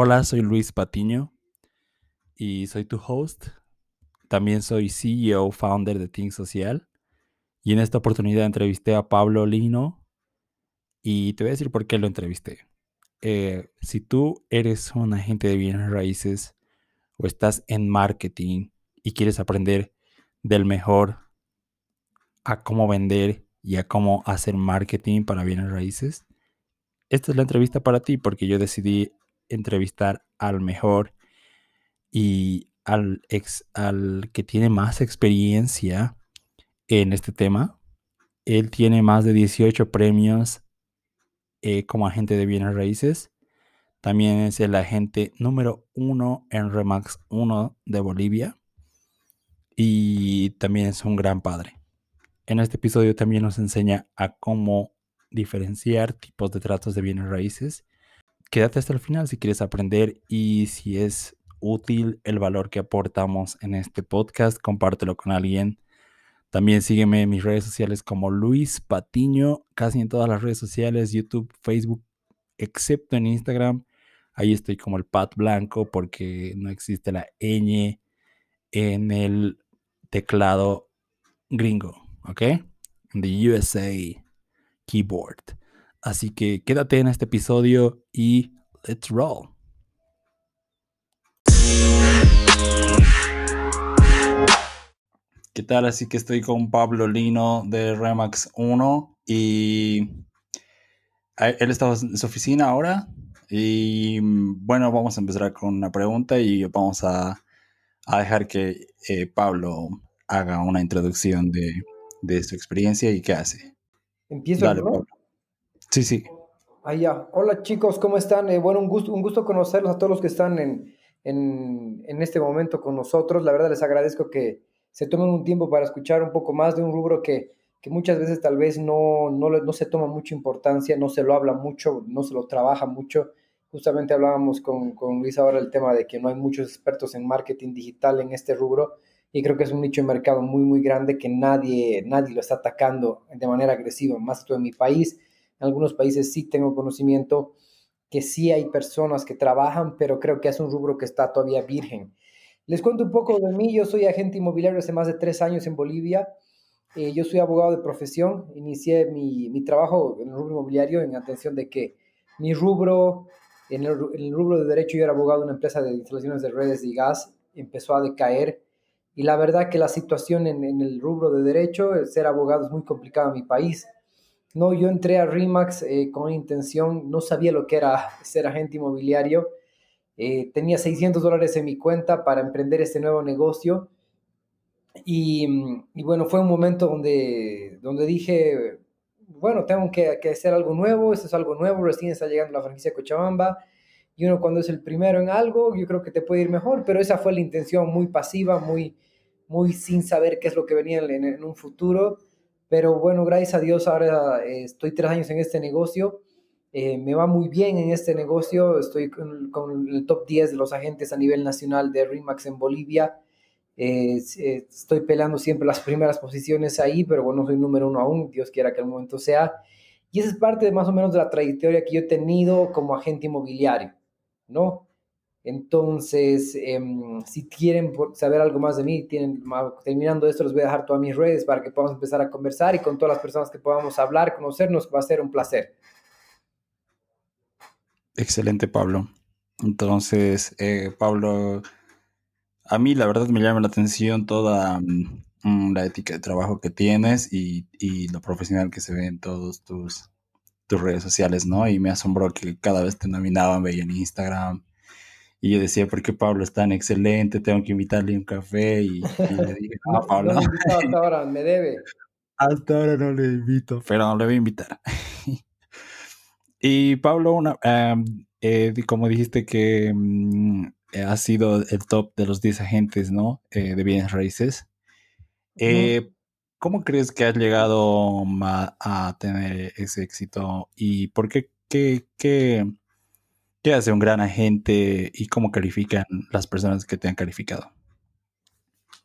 Hola, soy Luis Patiño y soy tu host. También soy CEO, founder de Think Social. Y en esta oportunidad entrevisté a Pablo Lino y te voy a decir por qué lo entrevisté. Eh, si tú eres un agente de bienes raíces o estás en marketing y quieres aprender del mejor a cómo vender y a cómo hacer marketing para bienes raíces, esta es la entrevista para ti porque yo decidí entrevistar al mejor y al, ex, al que tiene más experiencia en este tema. Él tiene más de 18 premios eh, como agente de bienes raíces. También es el agente número uno en Remax 1 de Bolivia. Y también es un gran padre. En este episodio también nos enseña a cómo diferenciar tipos de tratos de bienes raíces. Quédate hasta el final si quieres aprender y si es útil el valor que aportamos en este podcast, compártelo con alguien. También sígueme en mis redes sociales como Luis Patiño, casi en todas las redes sociales, YouTube, Facebook, excepto en Instagram. Ahí estoy como el Pat Blanco porque no existe la ñ en el teclado gringo, ¿ok? The USA keyboard. Así que quédate en este episodio y let's roll. ¿Qué tal? Así que estoy con Pablo Lino de Remax 1 y él está en su oficina ahora y bueno, vamos a empezar con una pregunta y vamos a, dejar que eh, Pablo haga una introducción de, su experiencia y qué hace. Empiezo. Dale, Pablo. Sí, sí. Ya. Hola chicos, ¿cómo están? Eh, bueno, un gusto, un gusto conocerlos a todos los que están en, en, en, este momento con nosotros. La verdad les agradezco que se tomen un tiempo para escuchar un poco más de un rubro que, que muchas veces tal vez no, no, no, se toma mucha importancia, no se lo habla mucho, no se lo trabaja mucho. Justamente hablábamos con, con Luis ahora el tema de que no hay muchos expertos en marketing digital en este rubro y creo que es un nicho de mercado muy, muy grande que nadie, nadie lo está atacando de manera agresiva, más todo en mi país. En algunos países sí tengo conocimiento que sí hay personas que trabajan, pero creo que es un rubro que está todavía virgen. Les cuento un poco de mí. Yo soy agente inmobiliario hace más de tres años en Bolivia. Eh, yo soy abogado de profesión. Inicié mi, mi, trabajo en el rubro inmobiliario en atención de que mi rubro, en el, rubro de derecho, yo era abogado de una empresa de instalaciones de redes de gas, empezó a decaer. Y la verdad que la situación en el rubro de derecho, ser abogado es muy complicado en mi país. No, yo entré a RIMAX eh, con intención, no sabía lo que era ser agente inmobiliario. Eh, tenía 600 dólares en mi cuenta para emprender este nuevo negocio. Y, bueno, fue un momento donde, donde dije, bueno, tengo que, hacer algo nuevo, esto es algo nuevo, recién está llegando la franquicia Cochabamba. Y uno cuando es el primero en algo, yo creo que te puede ir mejor, pero esa fue la intención muy pasiva, muy, muy sin saber qué es lo que venía en, en un futuro. Pero bueno, gracias a Dios ahora eh, estoy tres años en este negocio. Eh, me va muy bien en este negocio. Estoy con, el top 10 de los agentes a nivel nacional de RIMAX en Bolivia. Eh, estoy peleando siempre las primeras posiciones ahí, pero bueno, soy número uno aún. Dios quiera que el momento sea. Y esa es parte de más o menos de la trayectoria que yo he tenido como agente inmobiliario, ¿no? Entonces, em, si quieren saber algo más de mí, tienen, terminando esto, les voy a dejar todas mis redes para que podamos empezar a conversar y con todas las personas que podamos hablar, conocernos, va a ser un placer. Excelente, Pablo. Entonces, eh, Pablo, a mí la verdad me llama la atención toda mm, la ética de trabajo que tienes y, lo profesional que se ve en todos tus, tus redes sociales, ¿no? Y me asombró que cada vez te nominaban, veía en Instagram y yo decía, ¿por qué Pablo es tan excelente? Tengo que invitarle un café. Y, le dije, no, Pablo. No, hasta ahora, me debe. Hasta ahora no le invito, pero no le voy a invitar. y Pablo, una, eh, como dijiste que mm, ha sido el top de los 10 agentes, ¿no? Eh, de bienes raíces. Eh, ¿Cómo crees que has llegado a, tener ese éxito? ¿Y por qué, qué, qué, ¿Qué hace un gran agente y cómo califican las personas que te han calificado?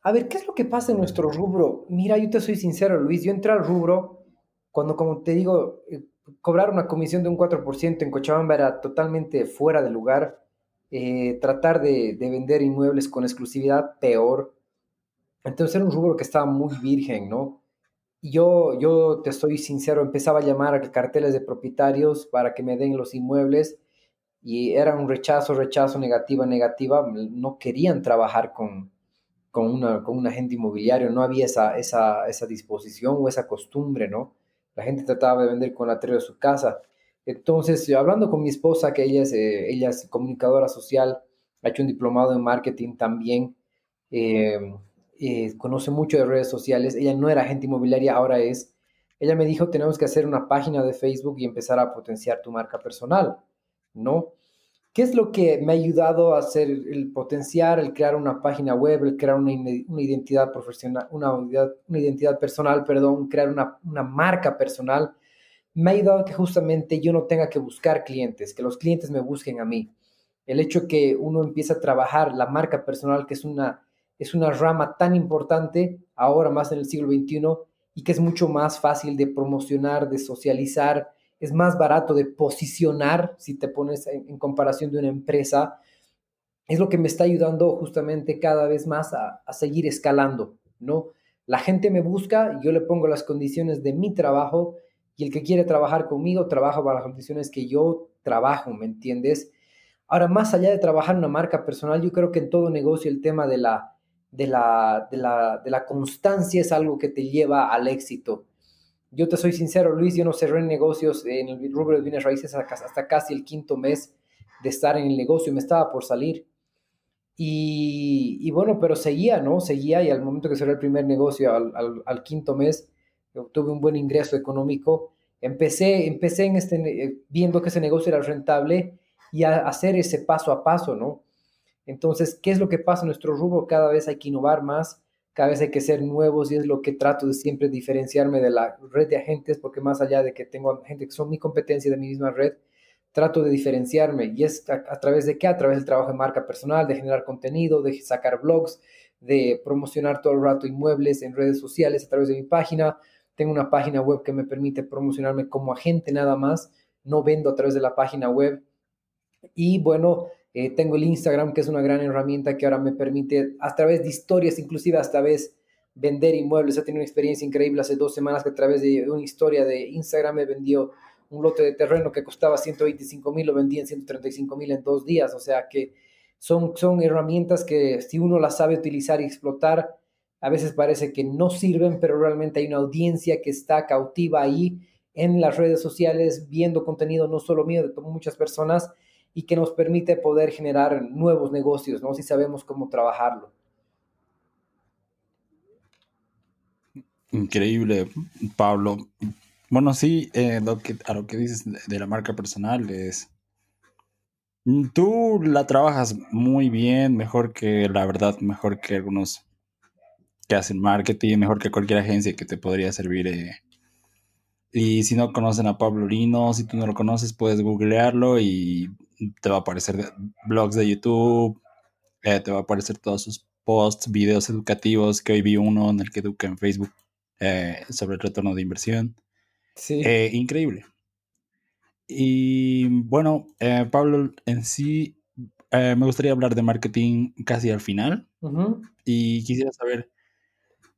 A ver, ¿qué es lo que pasa en nuestro rubro? Mira, yo te soy sincero, Luis, yo entré al rubro cuando, como te digo, eh, cobrar una comisión de un 4% en Cochabamba era totalmente fuera de lugar. eh, tratar de, vender inmuebles con exclusividad, peor. Entonces era un rubro que estaba muy virgen, ¿no? yo, yo te estoy sincero, empezaba a llamar a carteles de propietarios para que me den los inmuebles y era un rechazo, rechazo, negativa, negativa. No querían trabajar con, con, una, con un agente inmobiliario, no había esa, esa, esa disposición o esa costumbre, ¿no? La gente trataba de vender con la de su casa. Entonces, hablando con mi esposa, que ella es, eh, ella es comunicadora social, ha hecho un diplomado en marketing también, eh, eh, conoce mucho de redes sociales, ella no era agente inmobiliaria, ahora es. Ella me dijo, tenemos que hacer una página de Facebook y empezar a potenciar tu marca personal, ¿no? ¿Qué es lo que me ha ayudado a hacer el potenciar, el crear una página web, el crear una, identidad profesional, una, una, identidad personal, perdón, crear una, una marca personal? Me ha ayudado que justamente yo no tenga que buscar clientes, que los clientes me busquen a mí. El hecho que uno empieza a trabajar la marca personal, que es una, es una rama tan importante ahora más en el siglo XXI y que es mucho más fácil de promocionar, de socializar, es más barato de posicionar si te pones en, comparación de una empresa, es lo que me está ayudando justamente cada vez más a, a seguir escalando, ¿no? La gente me busca, yo le pongo las condiciones de mi trabajo y el que quiere trabajar conmigo trabaja para las condiciones que yo trabajo, ¿me entiendes? Ahora, más allá de trabajar una marca personal, yo creo que en todo negocio el tema de la, de la, de la, de la constancia es algo que te lleva al éxito. Yo te soy sincero, Luis, yo no cerré negocios en el rubro de bienes raíces hasta casi el quinto mes de estar en el negocio, me estaba por salir. Y, bueno, pero seguía, ¿no? Seguía y al momento que cerré el primer negocio, al, quinto mes, obtuve un buen ingreso económico. Empecé, empecé este, viendo que ese negocio era rentable y a hacer ese paso a paso, ¿no? Entonces, ¿qué es lo que pasa en nuestro rubro? Cada vez hay que innovar más, cada vez hay que ser nuevos y es lo que trato de siempre diferenciarme de la red de agentes, porque más allá de que tengo gente que son mi competencia de mi misma red, trato de diferenciarme. ¿Y es a, través de qué? A través del trabajo de marca personal, de generar contenido, de sacar blogs, de promocionar todo el rato inmuebles en redes sociales a través de mi página. Tengo una página web que me permite promocionarme como agente nada más. No vendo a través de la página web. Y bueno, eh, tengo el Instagram, que es una gran herramienta que ahora me permite, a través de historias, inclusive hasta vez, vender inmuebles. He tenido una experiencia increíble hace dos semanas que a través de una historia de Instagram me vendió un lote de terreno que costaba 125 mil, lo vendí en 135 mil en dos días. O sea que son, son herramientas que si uno las sabe utilizar y explotar, a veces parece que no sirven, pero realmente hay una audiencia que está cautiva ahí en las redes sociales, viendo contenido no solo mío, de muchas personas y que nos permite poder generar nuevos negocios, ¿no? Si sabemos cómo trabajarlo. Increíble, Pablo. Bueno, sí, eh, a lo que dices de la marca personal es... Tú la trabajas muy bien, mejor que, la verdad, mejor que algunos que hacen marketing, mejor que cualquier agencia que te podría servir eh, y si no conocen a Pablo Lino, si tú no lo conoces, puedes googlearlo y te va a aparecer blogs de YouTube, eh, te va a aparecer todos sus posts, videos educativos, que hoy vi uno en el que educa en Facebook eh, sobre el retorno de inversión. Sí. Eh, increíble. Y bueno, Pablo, en sí, me gustaría hablar de marketing casi al final. Y quisiera saber,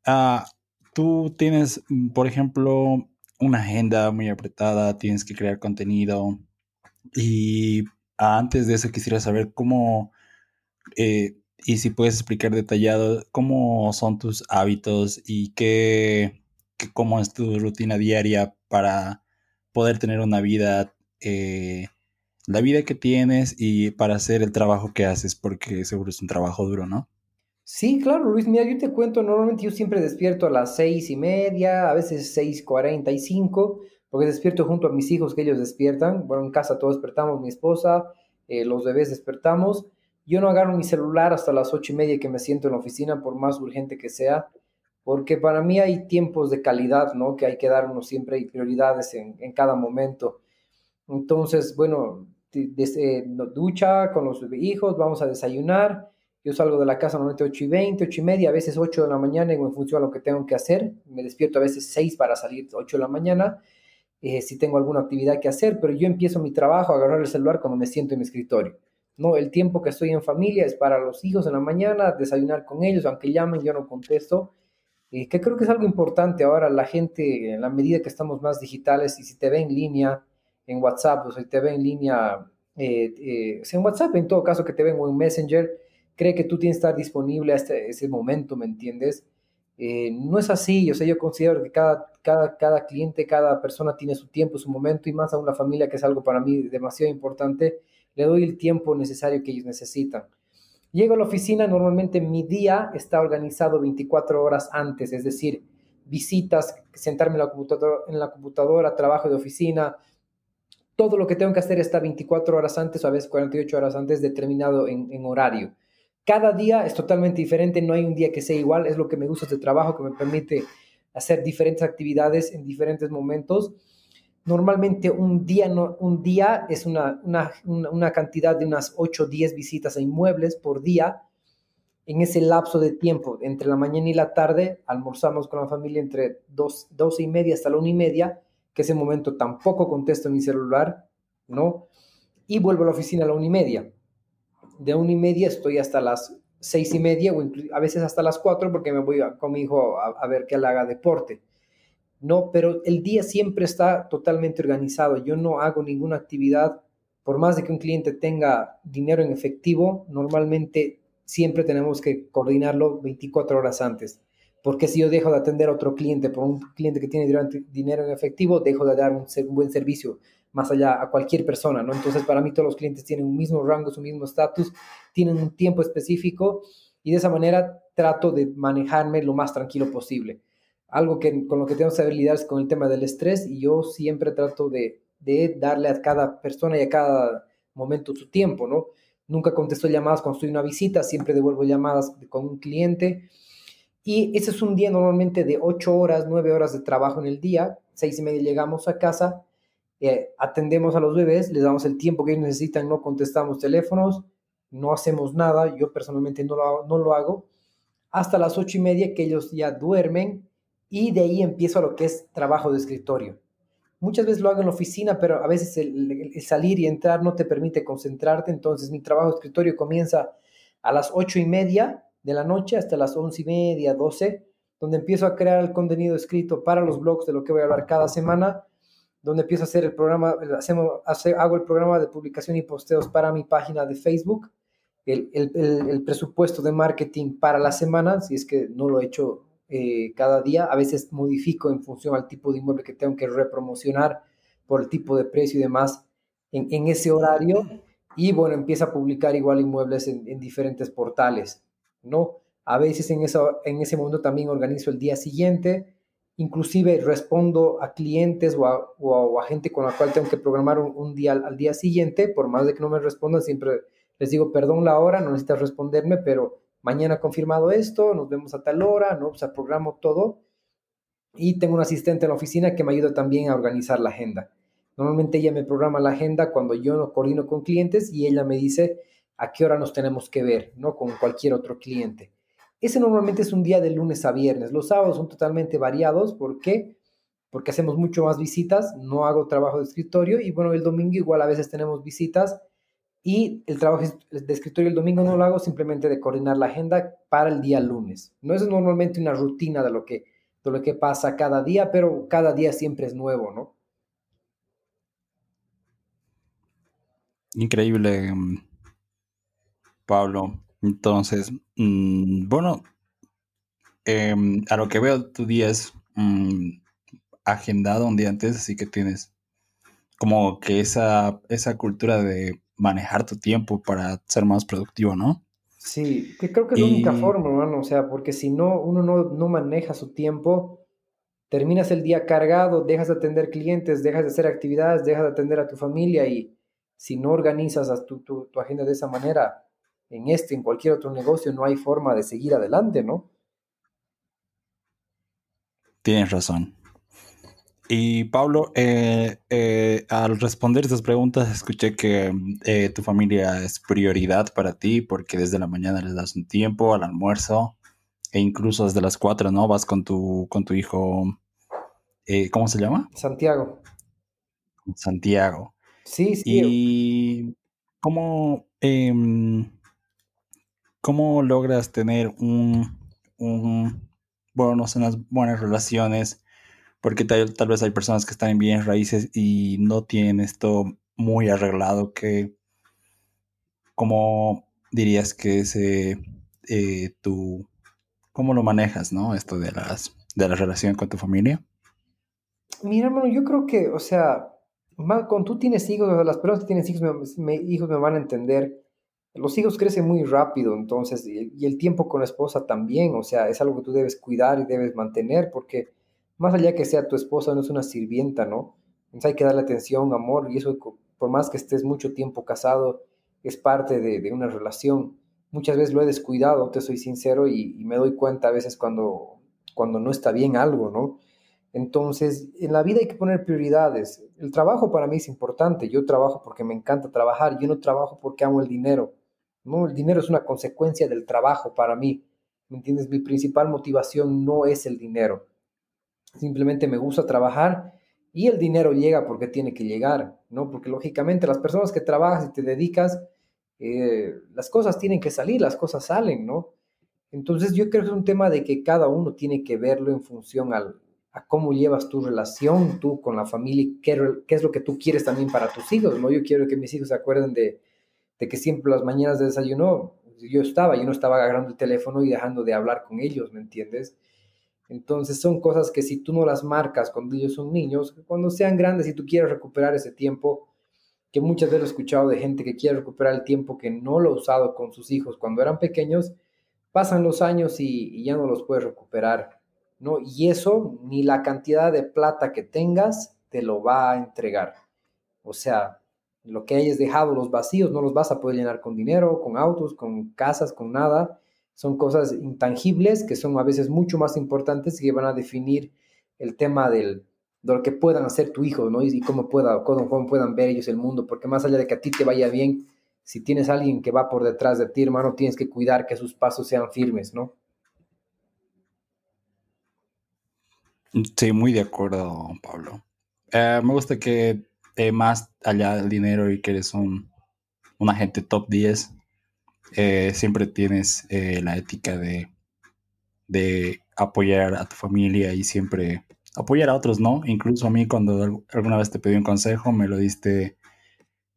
ah, tú tienes, por ejemplo, una agenda muy apretada, tienes que crear contenido. Y antes de eso quisiera saber cómo, eh, y si puedes explicar detallado, cómo son tus hábitos y qué, cómo es tu rutina diaria para poder tener una vida, eh, la vida que tienes y para hacer el trabajo que haces, porque seguro es un trabajo duro, ¿no? Sí, claro, Luis, mira, yo te cuento, normalmente yo siempre despierto a las seis y media, a veces seis cuarenta y cinco, porque despierto junto a mis hijos que ellos despiertan. Bueno, en casa todos despertamos, mi esposa, eh, los bebés despertamos. Yo no agarro mi celular hasta las ocho y media que me siento en la oficina, por más urgente que sea, porque para mí hay tiempos de calidad, ¿no? Que hay que dar uno siempre, hay prioridades en, en cada momento. Entonces, bueno, eh, ducha con los hijos, vamos a desayunar yo salgo de la casa normalmente 8 y 20, 8 y media, a veces 8 de la mañana en función a lo que tengo que hacer. Me despierto a veces 6 para salir 8 de la mañana, eh, si tengo alguna actividad que hacer, pero yo empiezo mi trabajo a agarrar el celular cuando me siento en mi escritorio. No, el tiempo que estoy en familia es para los hijos en la mañana, desayunar con ellos, aunque llamen, yo no contesto. Eh, que creo que es algo importante ahora, la gente, en la medida que estamos más digitales, y si te ve en línea, en WhatsApp, o si te ve en línea, eh, eh, en WhatsApp, en todo caso que te ven o en Messenger, cree que tú tienes que estar disponible a este, ese momento, ¿me entiendes? Eh, no es así, o sea, yo considero que cada, cada, cada cliente, cada persona tiene su tiempo, su momento, y más aún la familia, que es algo para mí demasiado importante, le doy el tiempo necesario que ellos necesitan. Llego a la oficina, normalmente mi día está organizado 24 horas antes, es decir, visitas, sentarme en la computadora, en la computadora trabajo de oficina, todo lo que tengo que hacer está 24 horas antes o a veces 48 horas antes determinado en, en horario. Cada día es totalmente diferente, no hay un día que sea igual, es lo que me gusta este trabajo, que me permite hacer diferentes actividades en diferentes momentos. Normalmente un día, un día es una cantidad de unas 8 o 10 visitas a inmuebles por día. En ese lapso de tiempo, entre la mañana y la tarde, almorzamos con la familia entre 2, 12 y media hasta la 1 y media, que ese momento tampoco contesto mi celular, ¿no? Y vuelvo a la oficina a la 1 y media de una y media estoy hasta las seis y media o a veces hasta las cuatro porque me voy con mi hijo a, ver que él haga deporte. No, pero el día siempre está totalmente organizado. Yo no hago ninguna actividad, por más de que un cliente tenga dinero en efectivo, normalmente siempre tenemos que coordinarlo 24 horas antes. Porque si yo dejo de atender a otro cliente por un cliente que tiene dinero en efectivo, dejo de dar un buen servicio más allá a cualquier persona, ¿no? Entonces, para mí todos los clientes tienen un mismo rango, su mismo estatus, tienen un tiempo específico y de esa manera trato de manejarme lo más tranquilo posible. Algo que con lo que tengo que saber lidiar es con el tema del estrés y yo siempre trato de, de darle a cada persona y a cada momento su tiempo, ¿no? Nunca contesto llamadas cuando estoy en una visita, siempre devuelvo llamadas con un cliente. Y ese es un día normalmente de 8 horas, 9 horas de trabajo en el día, seis y media llegamos a casa eh, atendemos a los bebés, les damos el tiempo que ellos necesitan, no contestamos teléfonos, no hacemos nada, yo personalmente no lo, no lo hago, hasta las ocho y media que ellos ya duermen y de ahí empiezo a lo que es trabajo de escritorio. Muchas veces lo hago en la oficina, pero a veces el, salir y entrar no te permite concentrarte, entonces mi trabajo de escritorio comienza a las ocho y media de la noche hasta las once y media, doce, donde empiezo a crear el contenido escrito para los blogs de lo que voy a hablar cada semana donde empiezo a hacer el programa, hacemos, hago el programa de publicación y posteos para mi página de Facebook, el, presupuesto de marketing para la semana, si es que no lo he hecho eh, cada día, a veces modifico en función al tipo de inmueble que tengo que repromocionar por el tipo de precio y demás en, ese horario, y bueno, empiezo a publicar igual inmuebles en, en diferentes portales, ¿no? A veces en, eso, en ese momento también organizo el día siguiente, inclusive respondo a clientes o a, gente con la cual tengo que programar un, día al, día siguiente, por más de que no me respondan, siempre les digo, perdón la hora, no necesitas responderme, pero mañana confirmado esto, nos vemos a tal hora, ¿no? O sea, programo todo. Y tengo un asistente en la oficina que me ayuda también a organizar la agenda. Normalmente ella me programa la agenda cuando yo no coordino con clientes y ella me dice a qué hora nos tenemos que ver, ¿no? Con cualquier otro cliente. Ese normalmente es un día de lunes a viernes. Los sábados son totalmente variados. ¿Por qué? Porque hacemos mucho más visitas, no hago trabajo de escritorio y bueno, el domingo igual a veces tenemos visitas y el trabajo de escritorio el domingo no lo hago simplemente de coordinar la agenda para el día lunes. No es normalmente una rutina de lo que, de lo que pasa cada día, pero cada día siempre es nuevo, ¿no? Increíble, mm, Pablo. Entonces, mm, bueno, em, a lo que veo, tu día es mm, agendado un día antes, así que tienes como que esa, esa cultura de manejar tu tiempo para ser más productivo, ¿no? Sí, que creo que es la única forma, hermano, o sea, porque si no, uno no, no maneja su tiempo, terminas el día cargado, dejas de atender clientes, dejas de hacer actividades, dejas de atender a tu familia y si no organizas tu, tu, tu agenda de esa manera, en este, en cualquier otro negocio, no hay forma de seguir adelante, ¿no? Tienes razón. Y Pablo, eh, eh, al responder estas preguntas, escuché que eh, tu familia es prioridad para ti porque desde la mañana les das un tiempo al almuerzo e incluso desde las cuatro, ¿no? Vas con tu, con tu hijo, ¿cómo se llama? Santiago. Santiago. Sí, sí. Y ¿cómo, em, ¿cómo logras tener un, un, bueno, unas buenas relaciones? Porque tal, tal vez hay personas que están en bienes raíces y no tienen esto muy arreglado que ¿cómo dirías que ese eh, tu cómo lo manejas, ¿no? Esto de las de la relación con tu familia. Mira, hermano, yo creo que, o sea, cuando tú tienes hijos, las personas que tienen hijos hijos me van a entender. Los hijos crecen muy rápido, entonces, y el tiempo con la esposa también, o sea, es algo que tú debes cuidar y debes mantener, porque más allá que sea tu esposa, no es una sirvienta, ¿no? Entonces hay que darle atención, amor, y eso, por más que estés mucho tiempo casado, es parte de, una relación. Muchas veces lo he descuidado, te soy sincero, y, me doy cuenta a veces cuando, cuando no está bien algo, ¿no? Entonces, en la vida hay que poner prioridades. El trabajo para mí es importante. Yo trabajo porque me encanta trabajar. Yo no trabajo porque amo el dinero. No, el dinero es una consecuencia del trabajo para mí. ¿Me entiendes? Mi principal motivación no es el dinero. Simplemente me gusta trabajar y el dinero llega porque tiene que llegar, ¿no? Porque lógicamente las personas que trabajas y te dedicas, eh, las cosas tienen que salir, las cosas salen, ¿no? Entonces yo creo que es un tema de que cada uno tiene que verlo en función al, a cómo llevas tu relación tú con la familia y qué, qué, es lo que tú quieres también para tus hijos, ¿no? Yo quiero que mis hijos se acuerden de, de, que siempre las mañanas de desayuno yo estaba, yo no estaba agarrando el teléfono y dejando de hablar con ellos, ¿me entiendes? Entonces son cosas que si tú no las marcas cuando ellos son niños, cuando sean grandes y tú quieres recuperar ese tiempo, que muchas veces he escuchado de gente que quiere recuperar el tiempo que no lo ha usado con sus hijos cuando eran pequeños, pasan los años y, y ya no los puedes recuperar ¿no? Y eso, ni la cantidad de plata que tengas, te lo va a entregar. O sea, lo que hayas dejado, los vacíos, no los vas a poder llenar con dinero, con autos, con casas, con nada. Son cosas intangibles que son a veces mucho más importantes y que van a definir el tema del, de lo que puedan hacer tu hijo, ¿no? Y, cómo, pueda, cómo, cómo puedan ver ellos el mundo. Porque más allá de que a ti te vaya bien, si tienes a alguien que va por detrás de ti, hermano, tienes que cuidar que sus pasos sean firmes, ¿no? Sí, muy de acuerdo, Pablo. Eh, me gusta que eh, más allá del dinero y que eres un, un agente top 10, eh, siempre tienes la ética de, de apoyar a tu familia y siempre apoyar a otros, ¿no? Incluso a mí cuando alguna vez te pedí un consejo, me lo diste,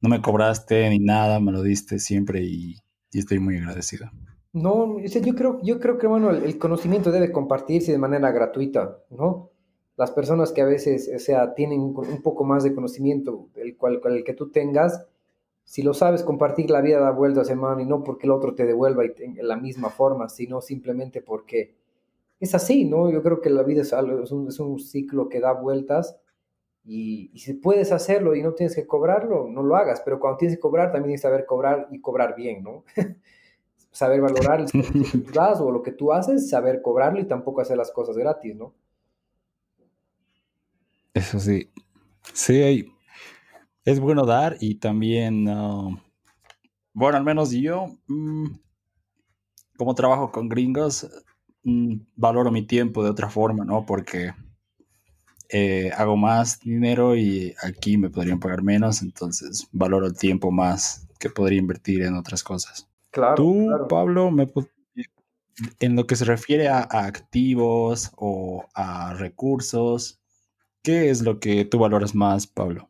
no me cobraste ni nada, me lo diste siempre y, estoy muy agradecido. No, yo creo, yo creo que, bueno, el, conocimiento debe compartirse de manera gratuita, ¿no? Las personas que a veces, o sea, tienen un poco más de conocimiento, el cual, el que tú tengas, si lo sabes compartir, la vida da vueltas, hermano, y no porque el otro te devuelva en la misma forma, sino simplemente porque es así, ¿no? Yo creo que la vida es, algo, es, un, es un ciclo que da vueltas y, y, si puedes hacerlo y no tienes que cobrarlo, no lo hagas, pero cuando tienes que cobrar, también tienes que saber cobrar y cobrar bien, ¿no? saber valorar el que tú das o lo que tú haces, saber cobrarlo y tampoco hacer las cosas gratis, ¿no? Eso sí. Sí, es bueno dar y también, bueno, al menos yo, mm, como trabajo con gringos, mm, valoro mi tiempo de otra forma, ¿no? Porque eh, hago más dinero y aquí me podrían pagar menos, entonces valoro el tiempo más que podría invertir en otras cosas. Claro. Tú, Pablo, me, en lo que se refiere a, activos o a recursos, ¿qué es lo que tú valoras más, Pablo?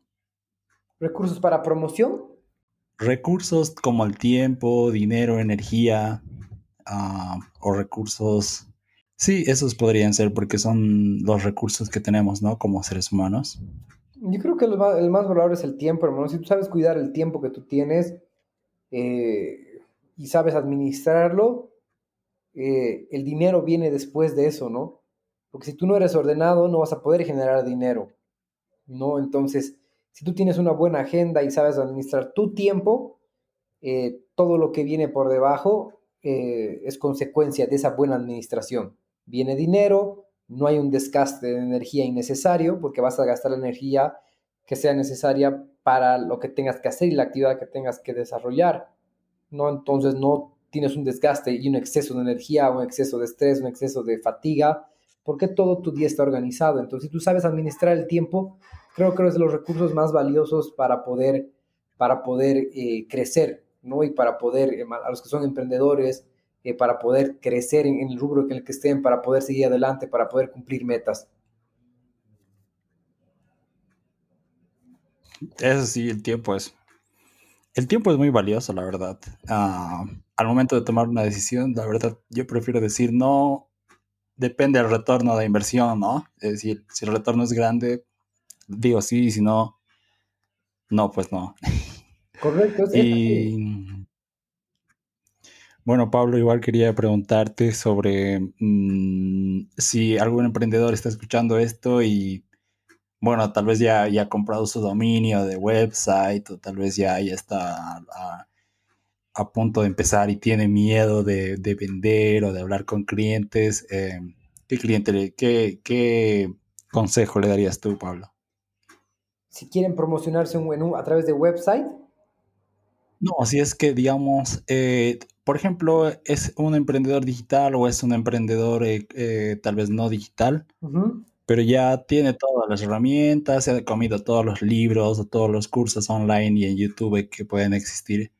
¿Recursos para promoción? Recursos como el tiempo, dinero, energía ah, o recursos. Sí, esos podrían ser porque son los recursos que tenemos, ¿no? Como seres humanos. Yo creo que el más, el valorable es el tiempo, hermano. Si tú sabes cuidar el tiempo que tú tienes, eh, y sabes administrarlo, eh, el dinero viene después de eso, ¿no? Porque si tú no eres ordenado, no vas a poder generar dinero, ¿no? Entonces, si tú tienes una buena agenda y sabes administrar tu tiempo, eh, todo lo que viene por debajo eh, es consecuencia de esa buena administración. Viene dinero, no hay un desgaste de energía innecesario, porque vas a gastar la energía que sea necesaria para lo que tengas que hacer y la actividad que tengas que desarrollar. ¿no? Entonces no tienes un desgaste y un exceso de energía, un exceso de estrés, un exceso de fatiga, porque todo tu día está organizado. Entonces, si tú sabes administrar el tiempo, creo que es de los recursos más valiosos para poder para poder eh, crecer, ¿no? Y para poder, eh, a los que son emprendedores, eh, para poder crecer en, el rubro en el que estén, para poder seguir adelante, para poder cumplir metas. Eso sí, el tiempo es. El tiempo es muy valioso, la verdad. Uh, al momento de tomar una decisión, la verdad, yo prefiero decir no. Depende del retorno de inversión, ¿no? Es decir, si el retorno es grande, digo sí, si no, no, pues no. Correcto. y bueno, Pablo, igual quería preguntarte sobre mmm, si algún emprendedor está escuchando esto y bueno, tal vez ya, ya ha comprado su dominio de website o tal vez ya, ya está a, a punto de empezar y tiene miedo de, de vender o de hablar con clientes. Eh, ¿Qué cliente, qué, qué consejo le darías tú, Pablo? Si quieren promocionarse un, en un, a través de website. No, si es que, digamos, eh, por ejemplo, es un emprendedor digital o es un emprendedor eh, eh, tal vez no digital. Uh -huh pero ya tiene todas las herramientas, se ha comido todos los libros o todos los cursos online y en YouTube que pueden existir,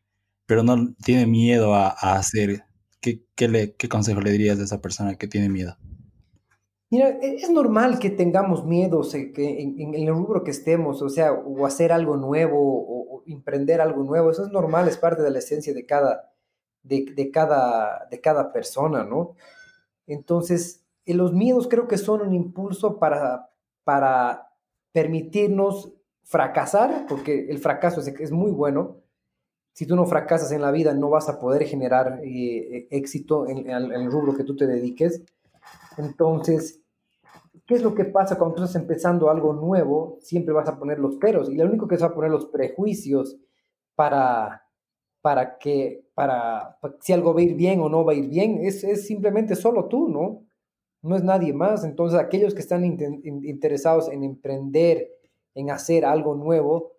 pero no tiene miedo a, hacer. ¿Qué, qué, le, ¿Qué, consejo le dirías a esa persona que tiene miedo? Mira, es normal que tengamos miedos en, el rubro que estemos, o sea, o hacer algo nuevo o, o, emprender algo nuevo, eso es normal, es parte de la esencia de cada, de, de cada, de cada persona, ¿no? Entonces, los miedos creo que son un impulso para, para permitirnos fracasar, porque el fracaso es, es, muy bueno. Si tú no fracasas en la vida, no vas a poder generar eh, éxito en, el rubro que tú te dediques. Entonces, ¿qué es lo que pasa cuando tú estás empezando algo nuevo? Siempre vas a poner los peros y lo único que se va a poner los prejuicios para, para que, para si algo va a ir bien o no va a ir bien, es, es simplemente solo tú, ¿no? no es nadie más. Entonces, aquellos que están interesados en emprender, en hacer algo nuevo,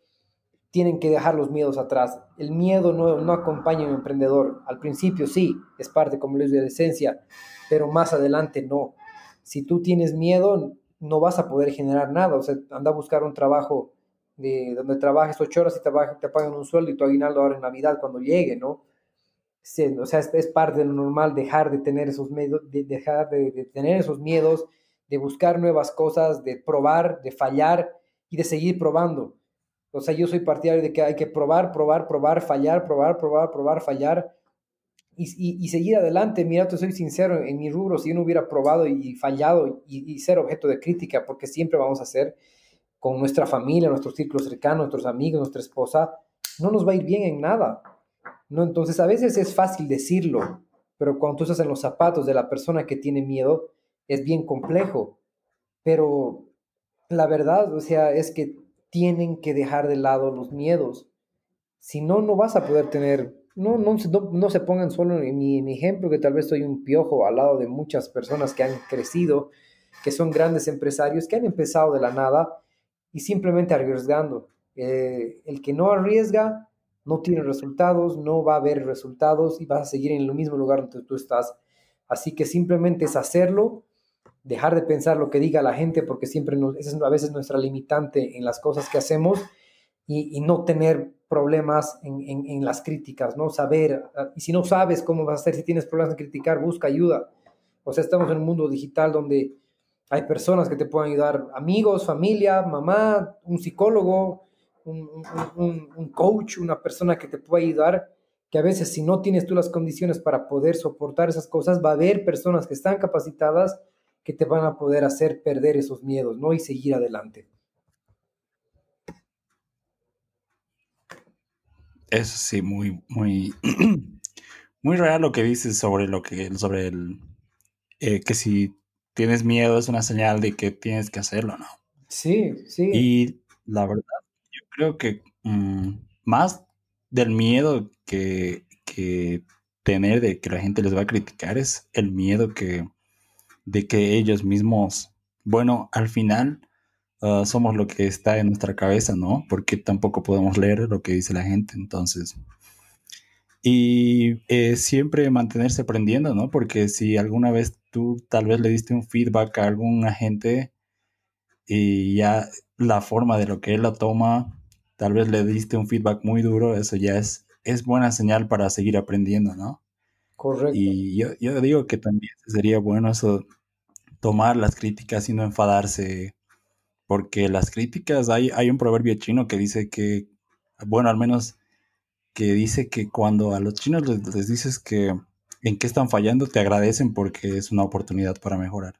tienen que dejar los miedos atrás. El miedo no, no acompaña a un emprendedor. Al principio sí, es parte, como les de esencia, pero más adelante no. Si tú tienes miedo, no vas a poder generar nada. O sea, anda a buscar un trabajo de, donde trabajes ocho horas y te, te un sueldo y tu aguinaldo ahora en Navidad cuando llegue, ¿no? O sea, es, es, parte de lo normal dejar de tener esos miedos, de dejar de, de, tener esos miedos, de buscar nuevas cosas, de probar, de fallar y de seguir probando. O sea, yo soy partidario de que hay que probar, probar, probar, fallar, probar, probar, probar, fallar y, y, seguir adelante. Mira, te soy sincero, en mi rubro, si yo no hubiera probado y fallado y, y ser objeto de crítica, porque siempre vamos a ser con nuestra familia, nuestros círculos cercanos, nuestros amigos, nuestra esposa, no nos va a ir bien en nada ¿no? Entonces a veces es fácil decirlo, pero cuando tú estás en los zapatos de la persona que tiene miedo, es bien complejo. Pero la verdad, o sea, es que tienen que dejar de lado los miedos. Si no, no vas a poder tener, no, no, no, no se pongan solo en mi, ejemplo, que tal vez soy un piojo al lado de muchas personas que han crecido, que son grandes empresarios, que han empezado de la nada y simplemente arriesgando. Eh, el que no arriesga, no tiene resultados, no va a haber resultados y vas a seguir en el mismo lugar donde tú estás. Así que simplemente es hacerlo, dejar de pensar lo que diga la gente, porque siempre nos, es a veces nuestra limitante en las cosas que hacemos y, no tener problemas en, las críticas, ¿no? Saber, ah, y si no sabes cómo vas a hacer, si tienes problemas en criticar, busca ayuda. O sea, estamos en un mundo digital donde hay personas que te pueden ayudar, amigos, familia, mamá, un psicólogo, un, coach, una persona que te pueda ayudar, que a veces si no tienes tú las condiciones para poder soportar esas cosas, va a haber personas que están capacitadas que te van a poder hacer perder esos miedos, ¿no? Y seguir adelante. Eso sí, muy, muy, muy real lo que dices sobre lo que, sobre el, eh, que si tienes miedo es una señal de que tienes que hacerlo, ¿no? Sí, sí. Y la verdad, creo que mmm, más del miedo que, que, tener de que la gente les va a criticar es el miedo que de que ellos mismos, bueno, al final uh, somos lo que está en nuestra cabeza, ¿no? Porque tampoco podemos leer lo que dice la gente, entonces. Y eh, siempre mantenerse aprendiendo, ¿no? Porque si alguna vez tú tal vez le diste un feedback a algún agente y ya la forma de lo que él lo toma tal vez le diste un feedback muy duro, eso ya es, es buena señal para seguir aprendiendo, ¿no? Correcto. Y yo, yo digo que también sería bueno eso, tomar las críticas y no enfadarse, porque las críticas, hay, hay un proverbio chino que dice que, bueno, al menos que dice que cuando a los chinos les, dices que en qué están fallando, te agradecen porque es una oportunidad para mejorar.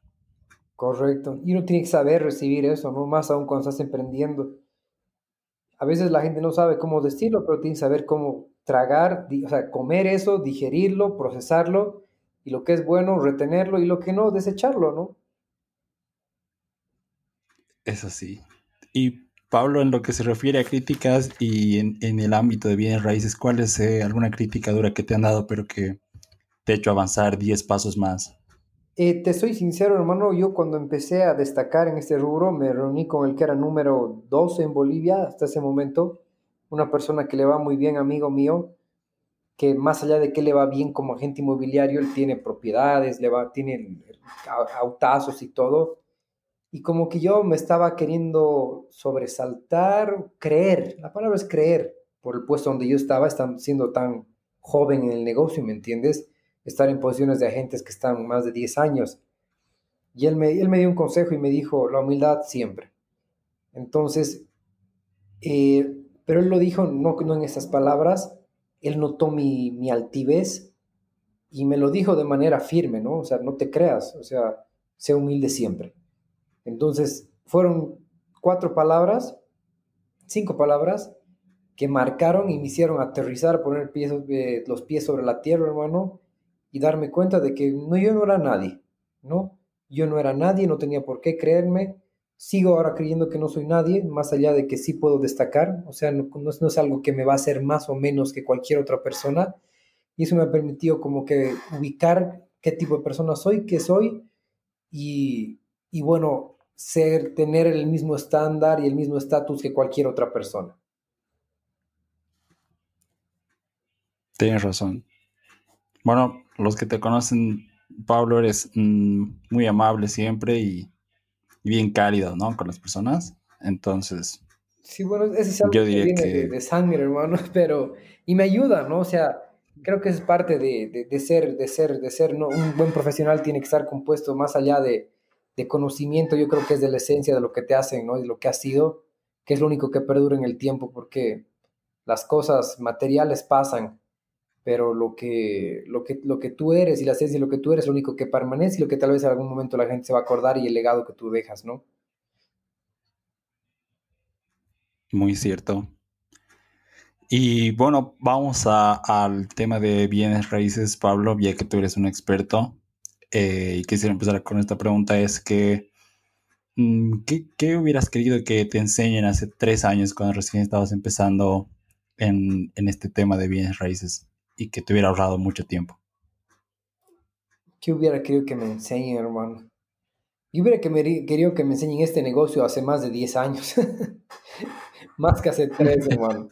Correcto. Y uno tiene que saber recibir eso, ¿no? Más aún cuando estás emprendiendo. A veces la gente no sabe cómo decirlo, pero tiene que saber cómo tragar, o sea, comer eso, digerirlo, procesarlo, y lo que es bueno, retenerlo, y lo que no, desecharlo, ¿no? Es así. Y Pablo, en lo que se refiere a críticas y en, el ámbito de bienes raíces, ¿cuál es eh, alguna crítica dura que te han dado, pero que te ha hecho avanzar 10 pasos más? Eh, te soy sincero, hermano, yo cuando empecé a destacar en este rubro, me reuní con el que era número 12 en Bolivia hasta ese momento, una persona que le va muy bien, amigo mío, que más allá de que le va bien como agente inmobiliario, él tiene propiedades, le va, tiene autazos y todo, y como que yo me estaba queriendo sobresaltar, creer, la palabra es creer, por el puesto donde yo estaba, estando, siendo tan joven en el negocio, ¿me entiendes? Estar en posiciones de agentes que están más de 10 años. Y él me, él me dio un consejo y me dijo, la humildad siempre. Entonces, eh, pero él lo dijo no, no en esas palabras, él notó mi, mi altivez y me lo dijo de manera firme, ¿no? O sea, no te creas, o sea, sé humilde siempre. Entonces, fueron cuatro palabras, cinco palabras, que marcaron y me hicieron aterrizar, poner eh, los pies sobre la tierra, hermano, y darme cuenta de que no, yo no era nadie, ¿no? Yo no era nadie, no tenía por qué creerme. Sigo ahora creyendo que no soy nadie, más allá de que sí puedo destacar, o sea, no, es, algo que me va a hacer más o menos que cualquier otra persona. Y eso me ha permitido como que ubicar qué tipo de persona soy, qué soy, y, y bueno, ser, tener el mismo estándar y el mismo estatus que cualquier otra persona. Tienes razón. Bueno, los que te conocen, Pablo, eres mm, muy amable siempre y, bien cálido, ¿no? Con las personas. Entonces. Sí, bueno, ese es algo yo diría que viene De, sangre, hermano, pero. Y me ayuda, ¿no? O sea, creo que es parte de, de ser, de ser, de ser, ¿no? Un buen profesional tiene que estar compuesto más allá de, de conocimiento, yo creo que es de la esencia de lo que te hacen, ¿no? De lo que has sido, que es lo único que perdura en el tiempo, porque las cosas materiales pasan, pero lo que, lo que, lo que tú eres y la esencia de lo que tú eres es lo único que permanece y lo que tal vez en algún momento la gente se va a acordar y el legado que tú dejas, ¿no? Muy cierto. Y bueno, vamos al tema de bienes raíces, Pablo, ya que tú eres un experto. Eh, y quisiera empezar con esta pregunta, es que, mm, ¿qué, hubieras querido que te enseñen hace tres años cuando recién estabas empezando en, este tema de bienes raíces y que te hubiera ahorrado mucho tiempo? ¿Qué hubiera querido que me enseñen, hermano? Yo hubiera querido que me enseñen este negocio hace más de 10 años. más que hace tres, hermano.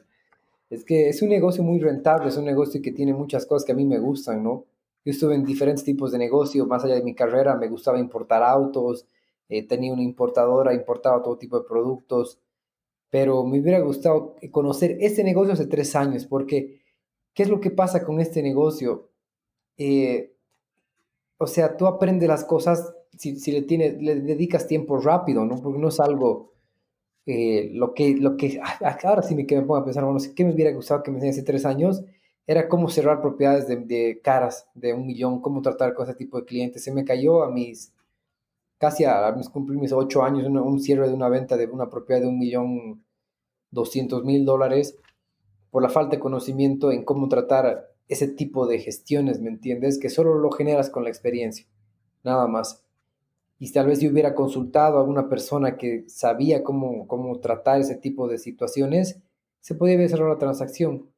Es que es un negocio muy rentable, es un negocio que tiene muchas cosas que a mí me gustan, ¿no? Yo estuve en diferentes tipos de negocio, más allá de mi carrera, me gustaba importar autos, eh, tenía una importadora, importaba todo tipo de productos, pero me hubiera gustado conocer este negocio hace tres años, porque ¿qué es lo que pasa con este negocio? Eh, o sea, tú aprendes las cosas si, le, tienes, le dedicas tiempo rápido, ¿no? Porque no es algo... Eh, lo que, lo que, ah, ahora sí me, que pongo a pensar, bueno, ¿qué me hubiera gustado que me enseñe hace tres años? era cómo cerrar propiedades de, caras de un millón, cómo tratar con ese tipo de clientes. Se me cayó a mis, casi a, mis cumplir mis ocho años, un, cierre de una venta de una propiedad de un millón doscientos mil dólares por la falta de conocimiento en cómo tratar ese tipo de gestiones, ¿me entiendes? Que solo lo generas con la experiencia, nada más. Y tal vez yo hubiera consultado a alguna persona que sabía cómo, cómo tratar ese tipo de situaciones, se podía haber cerrado la transacción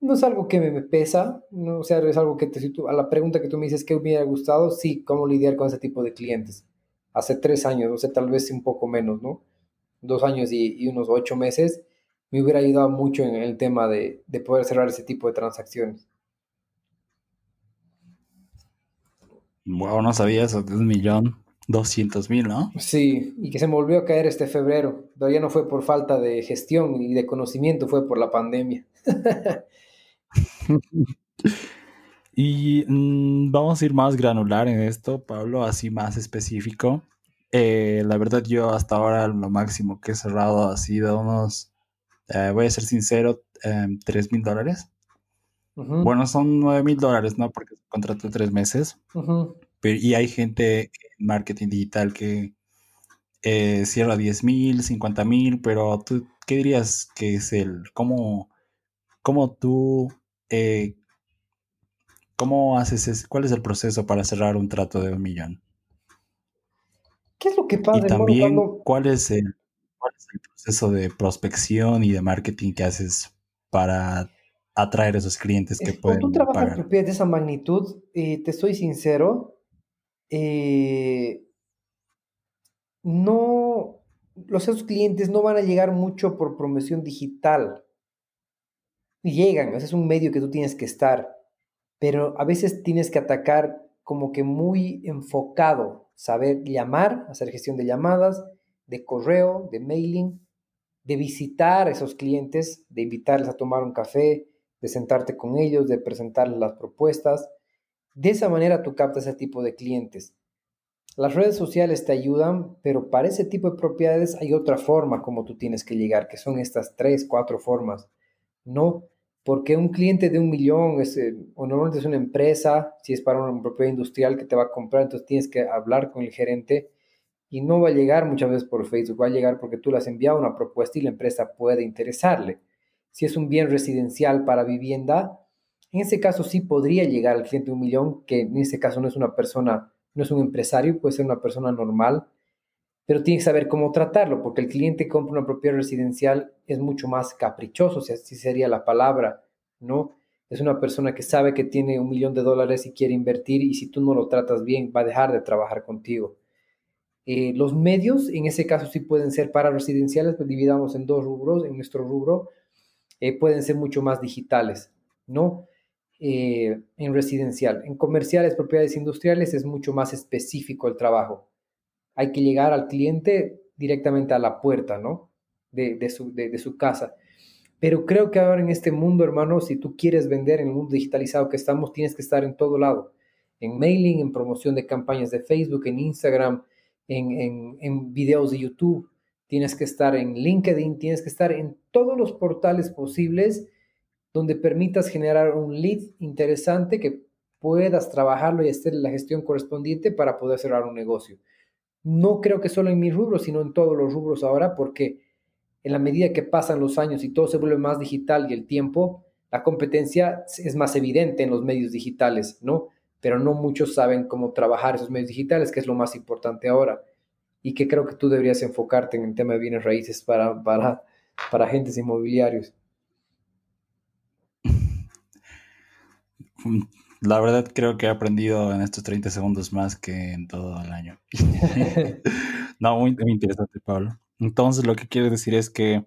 no es algo que me pesa, no, o sea, es algo que te, a la pregunta que tú me dices que hubiera gustado, sí, cómo lidiar con ese tipo de clientes. Hace tres años, o sea, tal vez un poco menos, ¿no? Dos años y, unos ocho meses, me hubiera ayudado mucho en el tema de, de poder cerrar ese tipo de transacciones. Wow, no sabía eso de un millón. 200 mil, ¿no? Sí, y que se me volvió a caer este febrero. Todavía no fue por falta de gestión y de conocimiento, fue por la pandemia. y mm, vamos a ir más granular en esto, Pablo, así más específico. Eh, la verdad, yo hasta ahora lo máximo que he cerrado ha sido unos, eh, voy a ser sincero, eh, 3 mil dólares. Bueno, son 9 mil dólares, ¿no? Porque contrato tres meses. Pero, y hay gente en marketing digital que eh, cierra 10 mil, 50 mil, pero tú, ¿qué dirías que es el, cómo, cómo tú, eh, cómo haces, cuál es el proceso para cerrar un trato de un millón? ¿Qué es lo que pasa? Y también, ¿cuál, es el, ¿cuál es el proceso de prospección y de marketing que haces para atraer esos clientes que pueden Cuando tú trabajas en propiedades de esa magnitud, eh, te soy sincero, eh, no, los esos clientes no van a llegar mucho por promoción digital. Llegan, ese es un medio que tú tienes que estar, pero a veces tienes que atacar como que muy enfocado, saber llamar, hacer gestión de llamadas, de correo, de mailing, de visitar a esos clientes, de invitarles a tomar un café, de sentarte con ellos, de presentarles las propuestas. De esa manera tú captas ese tipo de clientes. Las redes sociales te ayudan, pero para ese tipo de propiedades hay otra forma como tú tienes que llegar, que son estas tres, cuatro formas. No, porque un cliente de un millón es, eh, o normalmente es una empresa, si es para una propiedad industrial que te va a comprar, entonces tienes que hablar con el gerente y no va a llegar muchas veces por Facebook, va a llegar porque tú le has enviado una propuesta y la empresa puede interesarle. Si es un bien residencial para vivienda, en ese caso sí podría llegar al cliente un millón, que en ese caso no es una persona, no es un empresario, puede ser una persona normal, pero tiene que saber cómo tratarlo, porque el cliente compra una propiedad residencial es mucho más caprichoso, si así sería la palabra, ¿no? Es una persona que sabe que tiene un millón de dólares y quiere invertir y si tú no lo tratas bien va a dejar de trabajar contigo. Eh, los medios, en ese caso sí pueden ser para residenciales, pues dividamos en dos rubros. En nuestro rubro eh, pueden ser mucho más digitales, ¿no? Eh, en residencial. En comerciales, propiedades industriales es mucho más específico el trabajo. Hay que llegar al cliente directamente a la puerta, ¿no? De, su, de, su casa. Pero creo que ahora en este mundo, hermano, si tú quieres vender en el mundo digitalizado que estamos, tienes que estar en todo lado. En mailing, en promoción de campañas de Facebook, en Instagram, en, en, en videos de YouTube tienes que estar en LinkedIn, tienes que estar en todos los portales posibles donde permitas generar un lead interesante que puedas trabajarlo y hacer la gestión correspondiente para poder cerrar un negocio. No creo que solo en mi rubro, sino en todos los rubros ahora, porque en la medida que pasan los años y todo se vuelve más digital y el tiempo, la competencia es más evidente en los medios digitales, ¿no? Pero no muchos saben cómo trabajar esos medios digitales, que es lo más importante ahora y que creo que tú deberías enfocarte en el tema de bienes raíces para, para, para agentes inmobiliarios. La verdad creo que he aprendido en estos 30 segundos más que en todo el año. no, muy, interesante, Pablo. Entonces lo que quiero decir es que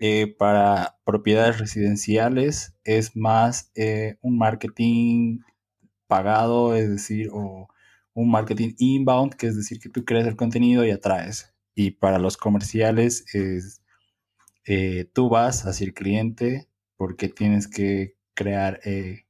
eh, para propiedades residenciales es más eh, un marketing pagado, es decir, o un marketing inbound, que es decir, que tú creas el contenido y atraes. Y para los comerciales es, eh, tú vas hacia el cliente porque tienes que crear, eh,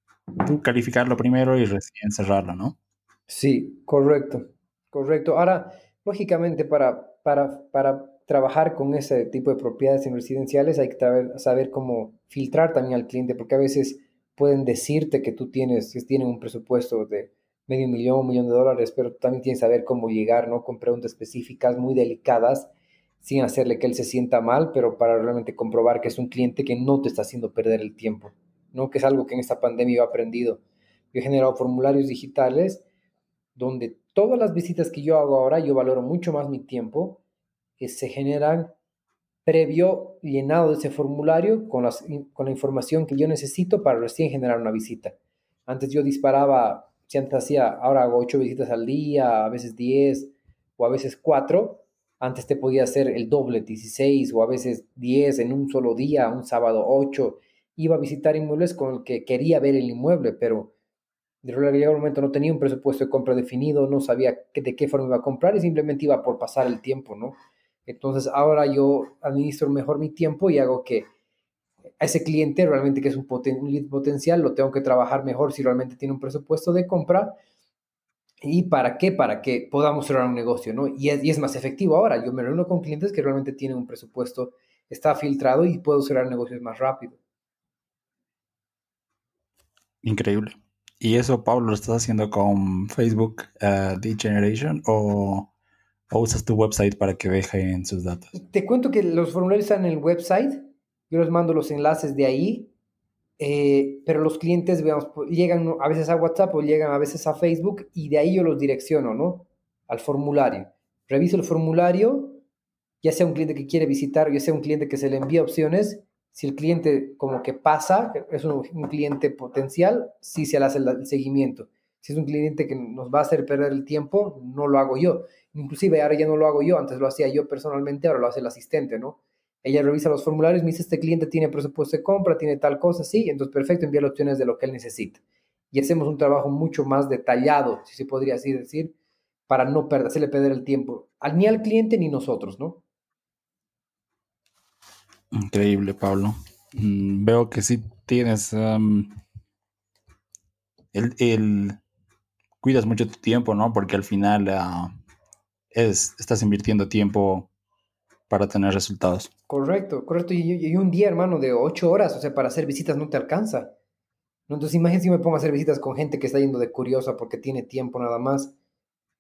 tú calificarlo primero y recién cerrarlo, ¿no? Sí, correcto, correcto. Ahora, lógicamente, para, para, para trabajar con ese tipo de propiedades en residenciales hay que saber, saber cómo filtrar también al cliente, porque a veces pueden decirte que tú tienes, que tienen un presupuesto de medio millón, un millón de dólares, pero también tienes que saber cómo llegar, ¿no? Con preguntas específicas muy delicadas, sin hacerle que él se sienta mal, pero para realmente comprobar que es un cliente que no te está haciendo perder el tiempo, ¿no? Que es algo que en esta pandemia yo he aprendido. Yo he generado formularios digitales donde todas las visitas que yo hago ahora, yo valoro mucho más mi tiempo, que se generan previo llenado de ese formulario con, con la información que yo necesito para recién generar una visita. Antes yo disparaba si antes hacía, ahora hago ocho visitas al día, a veces 10 o a veces 4, antes te podía hacer el doble, 16 o a veces 10 en un solo día, un sábado 8. Iba a visitar inmuebles con el que quería ver el inmueble, pero De llegó un momento no tenía un presupuesto de compra definido, no sabía de qué forma iba a comprar y simplemente iba por pasar el tiempo, ¿no? Entonces ahora yo administro mejor mi tiempo y hago que a ese cliente realmente que es un, lead potencial lo tengo que trabajar mejor si realmente tiene un presupuesto de compra. ¿Y para qué? Para que podamos cerrar un negocio, ¿no? Y es, y es más efectivo ahora. Yo me reúno con clientes que realmente tienen un presupuesto, está filtrado y puedo cerrar negocios más rápido. Increíble. ¿Y eso, Pablo, lo estás haciendo con Facebook uh, Generation o, usas tu website para que dejen sus datos? Te cuento que los formularios están en el website. Yo les mando los enlaces de ahí. Eh, pero los clientes, veamos, llegan a veces a WhatsApp o llegan a veces a Facebook y de ahí yo los direcciono, ¿no? Al formulario. Reviso el formulario, ya sea un cliente que quiere visitar o ya sea un cliente que se le envía opciones si el cliente como que pasa, es un, cliente potencial, sí se le hace el, seguimiento. Si es un cliente que nos va a hacer perder el tiempo, no lo hago yo. Inclusive ahora ya no lo hago yo, antes lo hacía yo personalmente, ahora lo hace el asistente, ¿no? Ella revisa los formularios, me dice, este cliente tiene presupuesto de compra, tiene tal cosa, sí, entonces perfecto, envía las opciones de lo que él necesita. Y hacemos un trabajo mucho más detallado, si se podría así decir, para no perder, hacerle perder el tiempo, ni al cliente ni nosotros, ¿no? Increíble, Pablo. Mm, veo que sí tienes el, cuidas mucho tu tiempo, ¿no? Porque al final ah, es, estás invirtiendo tiempo para tener resultados. Correcto, correcto. Y, un día, hermano, de ocho horas, o sea, para hacer visitas no te alcanza. Entonces, imagínate si me pongo a hacer visitas con gente que está yendo de curiosa porque tiene tiempo nada más.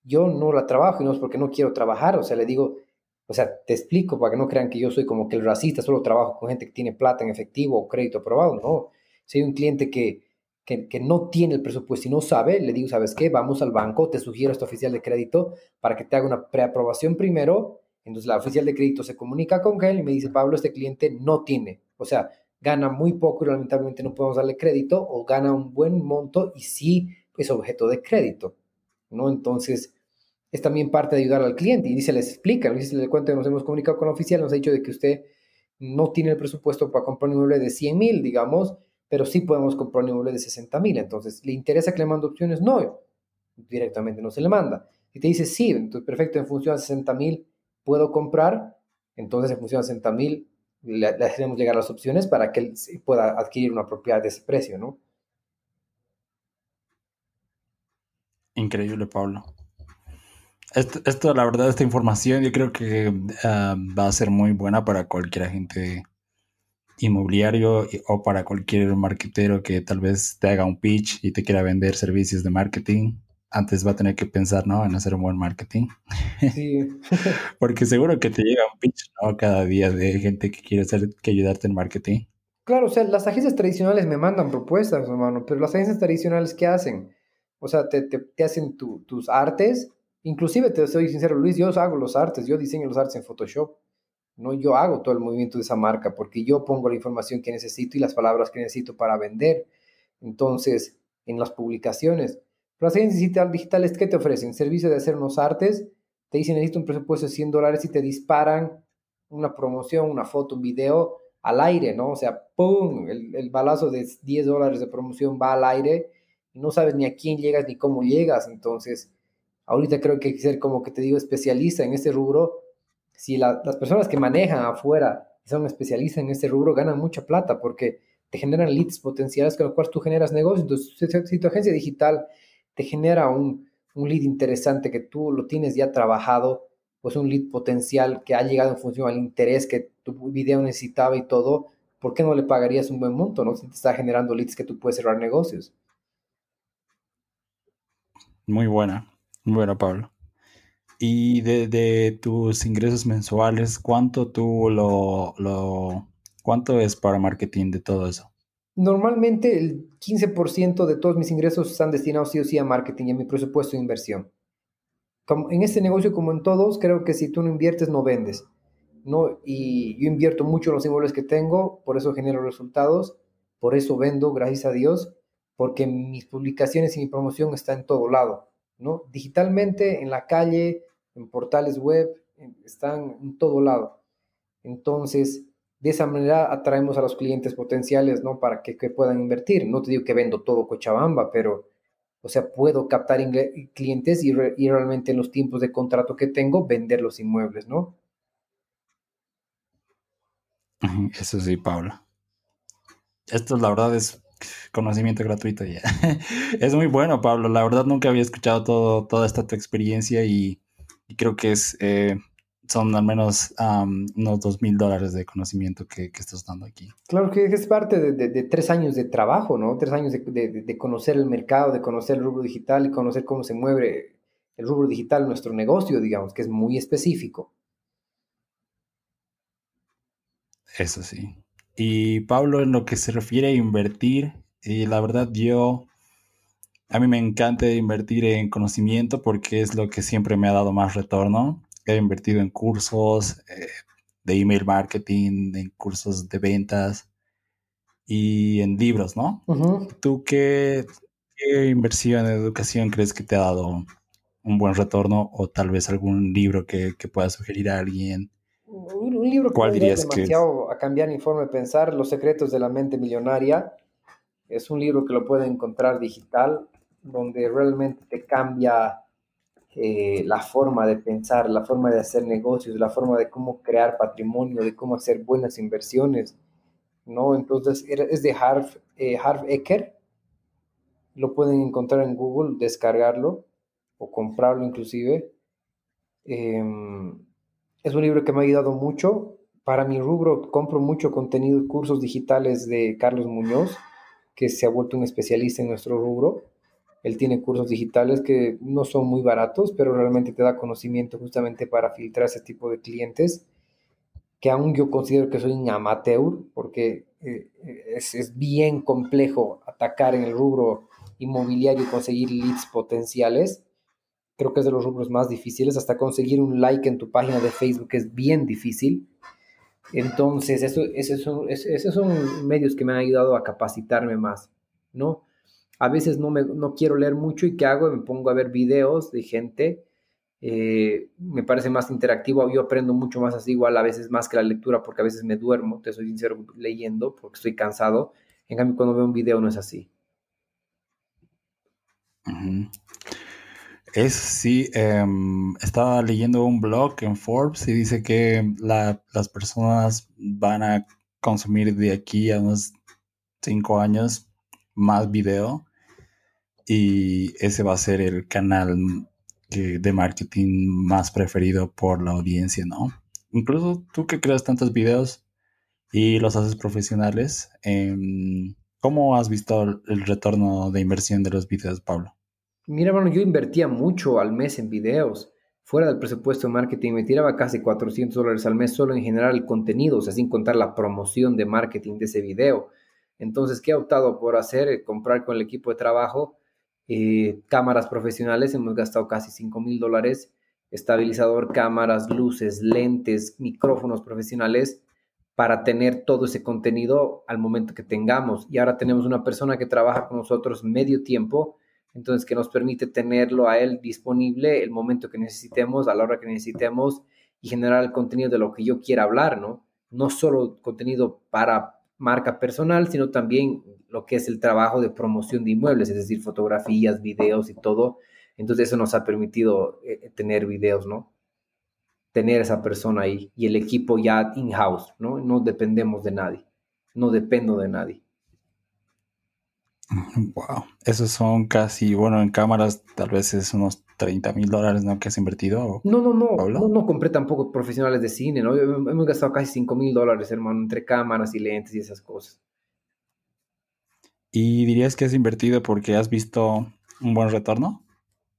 Yo no la trabajo y no es porque no quiero trabajar, o sea, le digo, o sea, te explico para que no crean que yo soy como que el racista, solo trabajo con gente que tiene plata en efectivo o crédito aprobado. No, hay un cliente que, que, no tiene el presupuesto y no sabe, le digo, ¿sabes qué? Vamos al banco, te sugiero a este oficial de crédito para que te haga una preaprobación primero. Entonces la oficial de crédito se comunica con él y me dice, Pablo, este cliente no tiene. O sea, gana muy poco y lamentablemente no podemos darle crédito o gana un buen monto y sí es objeto de crédito. ¿no? Entonces, es también parte de ayudar al cliente y se les explica, se le cuenta que nos hemos comunicado con el oficial, nos ha dicho de que usted no tiene el presupuesto para comprar un inmueble de 100 mil, digamos, pero sí podemos comprar un inmueble de 60 mil. Entonces, ¿le interesa que le mande opciones? No, directamente no se le manda. Si te dice sí, entonces perfecto, en función a 60 mil puedo comprar, entonces en función a 60 mil le, hacemos llegar las opciones para que él pueda adquirir una propiedad de ese precio, ¿no? Increíble, Pablo. Esto, la verdad, esta información yo creo que ah, va a ser muy buena para cualquier agente inmobiliario o para cualquier marketero que tal vez te haga un pitch y te quiera vender servicios de marketing. Antes va a tener que pensar, ¿no? En hacer un buen marketing. Sí. Porque seguro que te llega un pitch, ¿no? Cada día de gente que quiere hacer, que ayudarte en marketing. Claro, o sea, las agencias tradicionales me mandan propuestas, hermano, pero las agencias tradicionales, ¿qué hacen? O sea, te, te, hacen tus artes Inclusive, te soy sincero, Luis, yo hago los artes, yo diseño los artes en Photoshop. No, yo hago todo el movimiento de esa marca porque yo pongo la información que necesito y las palabras que necesito para vender. Entonces, en las publicaciones. Las agencias digitales, ¿qué te ofrecen? Servicio de hacer unos artes, te dicen necesito un presupuesto de 100 dólares y te disparan una promoción, una foto, un video al aire, ¿no? O sea, ¡pum! El, el balazo de 10 dólares de promoción va al aire y no sabes ni a quién llegas ni cómo llegas. Entonces, Ahorita creo que hay que ser, como que te digo, especialista en este rubro. Si las personas que manejan afuera son especialistas en este rubro, ganan mucha plata porque te generan leads potenciales con los cuales tú generas negocios. Entonces, si tu agencia digital te genera un, un lead interesante que tú lo tienes ya trabajado, pues un lead potencial que ha llegado en función al interés que tu video necesitaba y todo, ¿por qué no le pagarías un buen monto, no? Si te está generando leads que tú puedes cerrar negocios. Muy buena. Bueno, Pablo. Y de, tus ingresos mensuales, ¿cuánto tú lo, lo, cuánto es para marketing de todo eso? Normalmente el 15% de todos mis ingresos están destinados sí o sí a marketing y a mi presupuesto de inversión. Como en este negocio, como en todos, creo que si tú no inviertes, no vendes. ¿no? Y yo invierto mucho los inmuebles que tengo, por eso genero resultados, por eso vendo, gracias a Dios, porque mis publicaciones y mi promoción están en todo lado. ¿no? Digitalmente, en la calle, en portales web, están en todo lado. Entonces, de esa manera atraemos a los clientes potenciales, ¿no? Para que, puedan invertir. No te digo que vendo todo Cochabamba, pero O sea, puedo captar clientes y, realmente en los tiempos de contrato que tengo vender los inmuebles, ¿no? Eso sí, Paula. Esto la verdad es conocimiento gratuito ya. es muy bueno, Pablo. La verdad nunca había escuchado todo, toda esta tu experiencia y, creo que es eh, son al menos unos dos mil dólares de conocimiento que, estás dando aquí. Claro que es parte de, tres años de trabajo, ¿no? Tres años de, conocer el mercado, de conocer el rubro digital y conocer cómo se mueve el rubro digital, nuestro negocio, digamos, que es muy específico. Eso sí. Y Pablo, en lo que se refiere a invertir, y la verdad yo, a mí me encanta invertir en conocimiento porque es lo que siempre me ha dado más retorno he invertido en cursos eh, de email marketing, en cursos de ventas y en libros, ¿no? ¿Tú qué, inversión en educación crees que te ha dado un buen retorno o tal vez algún libro que, que pueda sugerir a alguien? Un, libro que ¿Cuál dirías demasiado a cambiar mi forma de pensar, Los secretos de la mente millonaria. Es un libro que lo puede encontrar digital, donde realmente te cambia eh, la forma de pensar, la forma de hacer negocios, la forma de cómo crear patrimonio, de cómo hacer buenas inversiones, ¿no? Entonces, es de Harv, eh, lo pueden encontrar en Google, descargarlo o comprarlo inclusive. Em, es un libro que me ha ayudado mucho. Para mi rubro compro mucho contenido, cursos digitales de Carlos Muñoz, que se ha vuelto un especialista en nuestro rubro. Él tiene cursos digitales que no son muy baratos, pero realmente te da conocimiento justamente para filtrar ese tipo de clientes, que aún yo considero que soy un amateur, porque eh, es, bien complejo atacar en el rubro inmobiliario y conseguir leads potenciales. Creo que es de los rubros más difíciles. Hasta conseguir un like en tu página de Facebook es bien difícil. Entonces, eso, esos, esos son medios que me han ayudado a capacitarme más, ¿no? A veces no, me, no quiero leer mucho y ¿qué hago? Me pongo a ver videos de gente. Eh, me parece más interactivo, yo aprendo mucho más así, igual a veces más que la lectura, porque a veces me duermo, te soy sincero, leyendo, porque estoy cansado. En cambio, cuando veo un video no es así. Es sí, em, estaba leyendo un blog en Forbes y dice que las personas van a consumir de aquí a unos cinco años más video y ese va a ser el canal de marketing más preferido por la audiencia, ¿no? Incluso tú que creas tantos videos y los haces profesionales, em, ¿cómo has visto el retorno de inversión de los videos, Pablo? Mira, bueno, yo invertía mucho al mes en videos. Fuera del presupuesto de marketing me tiraba casi 400 dólares al mes solo en generar el contenido, o sea, sin contar la promoción de marketing de ese video. Entonces, ¿qué he optado por hacer? Comprar con el equipo de trabajo eh, cámaras profesionales, hemos gastado casi 5 mil dólares, estabilizador, cámaras, luces, lentes, micrófonos profesionales para tener todo ese contenido al momento que tengamos. Y ahora tenemos una persona que trabaja con nosotros medio tiempo, entonces que nos permite tenerlo a él disponible el momento que necesitemos, a la hora que necesitemos y generar el contenido de lo que yo quiera hablar, ¿no? No solo contenido para marca personal, sino también lo que es el trabajo de promoción de inmuebles, es decir, fotografías, videos y todo. Entonces eso nos ha permitido eh, eh, tener videos, ¿no? Tener esa persona ahí y el equipo ya in-house, ¿no? No dependemos de nadie, no dependo de nadie. Wow, esos son casi, bueno, en cámaras tal vez es unos 30 mil dólares, ¿no? Que has invertido. No, no, no, no, no compré tampoco profesionales de cine, ¿no? Hemos gastado casi 5 mil dólares, hermano, entre cámaras y lentes y esas cosas. ¿Y dirías que has invertido porque has visto un buen retorno?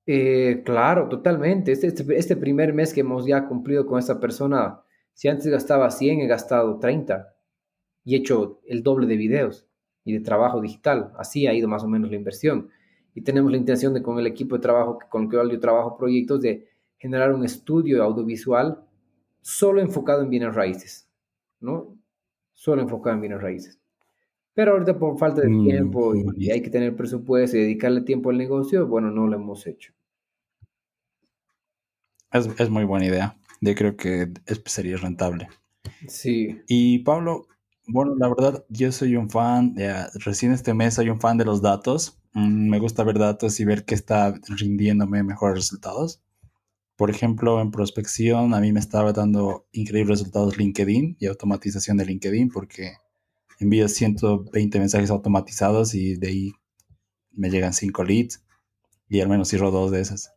Eh, claro, totalmente. Este, este, este, primer mes que hemos ya cumplido con esta persona, si antes gastaba 100, he gastado 30 y he hecho el doble de videos y de trabajo digital. Así ha ido más o menos la inversión. Y tenemos la intención de con el equipo de trabajo con el que yo trabajo proyectos de generar un estudio audiovisual solo enfocado en bienes raíces, ¿no? Solo enfocado en bienes raíces. Pero ahorita por falta de mm, tiempo y, hay que tener presupuesto y dedicarle tiempo al negocio, bueno, no lo hemos hecho. Es, muy buena idea. Yo creo que sería rentable. Sí. Y Pablo, bueno, la verdad, yo soy un fan, recién este mes soy un fan de los datos mm, me gusta ver datos y ver qué está rindiéndome mejores resultados. Por ejemplo, en prospección a mí me estaba dando increíbles resultados LinkedIn y automatización de LinkedIn porque envío 120 mensajes automatizados y de ahí me llegan 5 leads y al menos cierro dos de esas.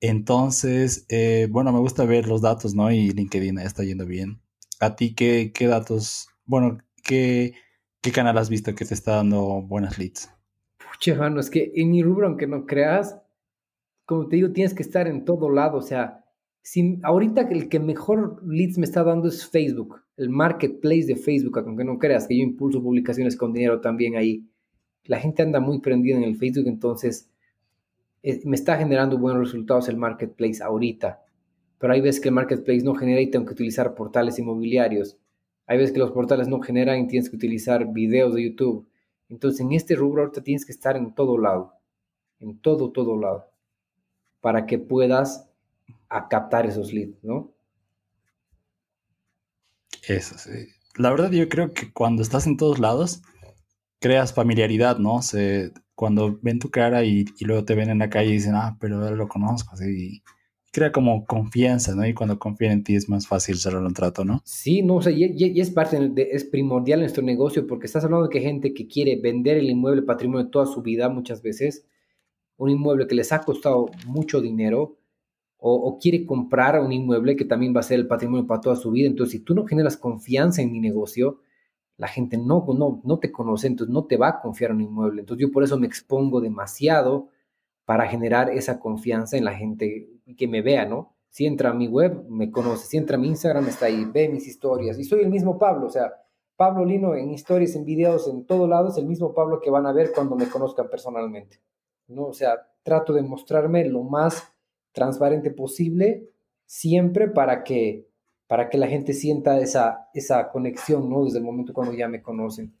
Entonces, eh, bueno, me gusta ver los datos, ¿no? Y LinkedIn está yendo bien. ¿A ti qué, qué datos, bueno, qué, qué canal has visto que te está dando buenas leads? Pucha, mano, es que en mi rubro, aunque no creas, como te digo, tienes que estar en todo lado. O sea, sin, ahorita el que mejor leads me está dando es Facebook, el marketplace de Facebook, aunque no creas que yo impulso publicaciones con dinero también ahí. La gente anda muy prendida en el Facebook, entonces eh, me está generando buenos resultados el marketplace ahorita. Pero hay veces que el marketplace no genera y tengo que utilizar portales inmobiliarios. Hay veces que los portales no generan y tienes que utilizar videos de YouTube. Entonces, en este rubro ahorita tienes que estar en todo lado. En todo, todo lado para que puedas captar esos leads, ¿no? Eso sí. La verdad yo creo que cuando estás en todos lados, creas familiaridad, ¿no? Se, cuando ven tu cara y, luego te ven en la calle y dicen, ah, pero lo conozco, así. Crea como confianza, ¿no? Y cuando confían en ti es más fácil cerrar un trato, ¿no? Sí, no, o sea, y, es parte, es primordial en nuestro negocio porque estás hablando de que gente que quiere vender el inmueble patrimonio toda su vida muchas veces, un inmueble que les ha costado mucho dinero o, quiere comprar un inmueble que también va a ser el patrimonio para toda su vida. Entonces, si tú no generas confianza en mi negocio, la gente no, no, no te conoce, entonces no te va a confiar en un inmueble. Entonces, yo por eso me expongo demasiado para generar esa confianza en la gente que me vea, ¿no? Si entra a mi web, me conoce. Si entra a mi Instagram, está ahí, ve mis historias. Y soy el mismo Pablo, o sea, Pablo Lino en historias, en videos, en todo lado, es el mismo Pablo que van a ver cuando me conozcan personalmente. ¿no? O sea, trato de mostrarme lo más transparente posible siempre para que, para que la gente sienta esa, esa conexión, ¿no? Desde el momento cuando ya me conocen.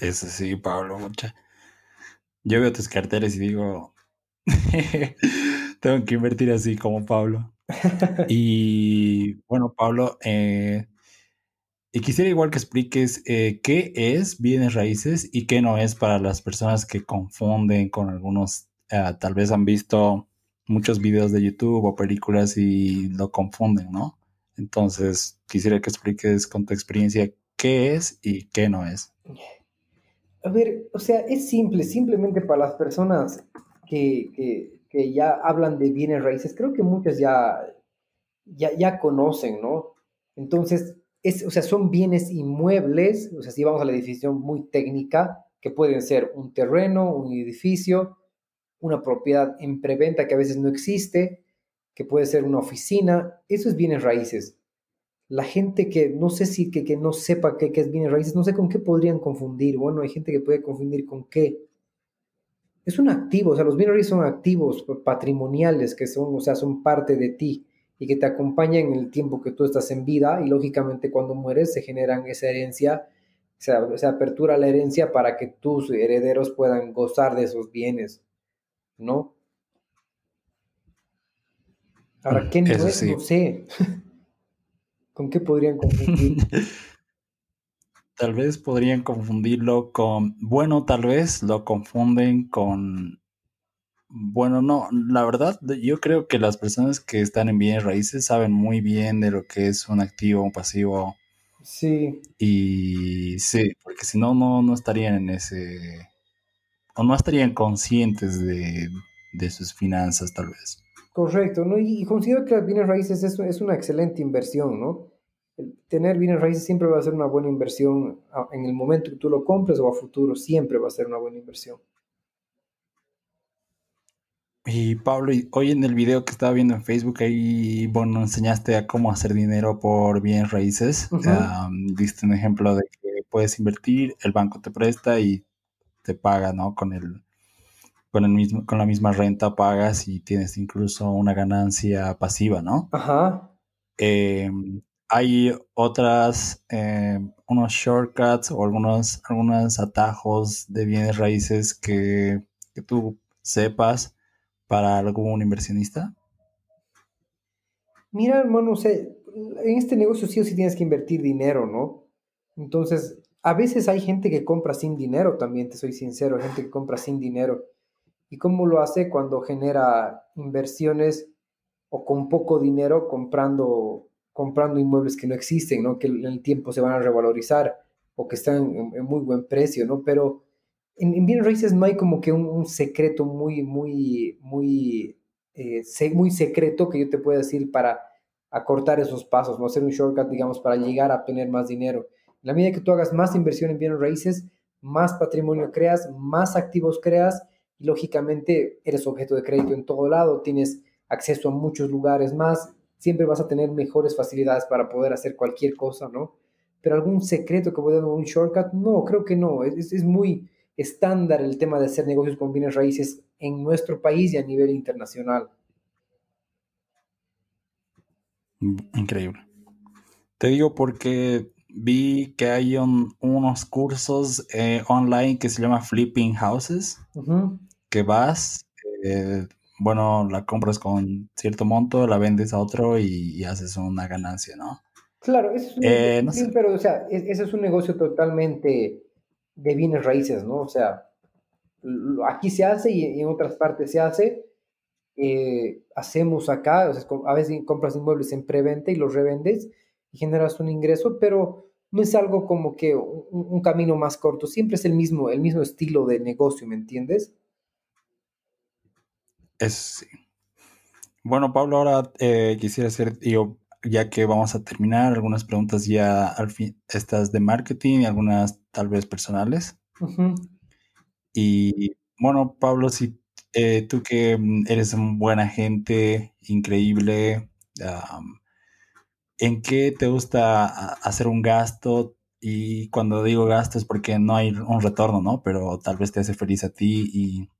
Eso sí, Pablo. Yo veo tus carteles y digo, tengo que invertir así como Pablo. y bueno, Pablo, eh, y quisiera igual que expliques eh, qué es bienes raíces y qué no es para las personas que confunden con algunos, eh, tal vez han visto muchos videos de YouTube o películas y lo confunden, ¿no? Entonces, quisiera que expliques con tu experiencia qué es y qué no es. A ver, o sea, es simple, simplemente para las personas que, que, ya hablan de bienes raíces, creo que muchas ya, ya, ya conocen, ¿no? Entonces, o sea, son bienes inmuebles, o sea, si vamos a la definición muy técnica, que pueden ser un terreno, un edificio, una propiedad en preventa que a veces no existe, que puede ser una oficina, eso es bienes raíces. La gente que no sé si que, que no sepa qué, es bienes raíces, no sé con qué podrían confundir. Bueno, hay gente que puede confundir con qué. Es un activo, o sea, los bienes raíces son activos patrimoniales que son, o sea, son parte de ti y que te acompaña en el tiempo que tú estás en vida y lógicamente cuando mueres se generan esa herencia, se, se apertura la herencia para que tus herederos puedan gozar de esos bienes, ¿no? Ahora, ¿qué no es? No sé. ¿Con qué podrían confundir? tal vez podrían confundirlo con, bueno, tal vez lo confunden con bueno, no, la verdad, yo creo que las personas que están en bienes raíces saben muy bien de lo que es un activo, un pasivo. Sí. Y sí, porque si no, no, estarían en ese, o no estarían conscientes de, sus finanzas, tal vez. Correcto, ¿no? Y, considero que las bienes raíces es, es, una excelente inversión, ¿no? tener bienes raíces siempre va a ser una buena inversión en el momento que tú lo compres o a futuro, siempre va a ser una buena inversión. Y Pablo, hoy en el video que estaba viendo en Facebook, ahí, bueno, enseñaste a cómo hacer dinero por bienes raíces. diste un ejemplo de que puedes invertir, el banco te presta y te paga, ¿no? Con el, con el mismo, con la misma renta pagas y tienes incluso una ganancia pasiva, ¿no? Ajá. Em, hay otras, em, unos shortcuts o algunos, algunos atajos de bienes raíces que, que tú sepas para algún inversionista? Mira, hermano, o sea, en este negocio sí o sí tienes que invertir dinero, ¿no? Entonces, a veces hay gente que compra sin dinero también, te soy sincero, hay gente que compra sin dinero. ¿Y cómo lo hace cuando genera inversiones o con poco dinero comprando, comprando inmuebles que no existen, ¿no? que en el tiempo se van a revalorizar o que están en, muy buen precio, ¿no? Pero en, en, bienes raíces no hay como que un, secreto muy, muy, muy, eh, muy secreto que yo te pueda decir para acortar esos pasos, no hacer un shortcut, digamos, para llegar a tener más dinero. En la medida que tú hagas más inversión en bienes raíces, más patrimonio creas, más activos creas lógicamente eres objeto de crédito en todo lado, tienes acceso a muchos lugares más, siempre vas a tener mejores facilidades para poder hacer cualquier cosa, ¿no? Pero algún secreto que pueda dar un shortcut, no, creo que no, es, es muy estándar el tema de hacer negocios con bienes raíces en nuestro país y a nivel internacional. Increíble. Te digo porque vi que hay unos cursos eh, online que se llama Flipping Houses, que vas, eh, bueno, la compras con cierto monto, la vendes a otro y, haces una ganancia, ¿no? Claro, eso es un, eh, pero o sea, ese es un negocio totalmente de bienes raíces, ¿no? O sea, aquí se hace y en otras partes se hace. hacemos acá, a veces compras inmuebles en preventa y los revendes y generas un ingreso, pero no es algo como que un, camino más corto, siempre es el mismo, el mismo estilo de negocio, ¿me entiendes? Es sí. Bueno, Pablo, ahora eh, quisiera hacer, yo, ya que vamos a terminar, algunas preguntas ya al fin, estas de marketing y algunas tal vez personales. Y bueno, Pablo, si eh, tú que mm, eres un buen agente, increíble, ¿en qué te gusta hacer un gasto? Y cuando digo gasto es porque no hay un retorno, ¿no? Pero tal vez te hace feliz a ti y,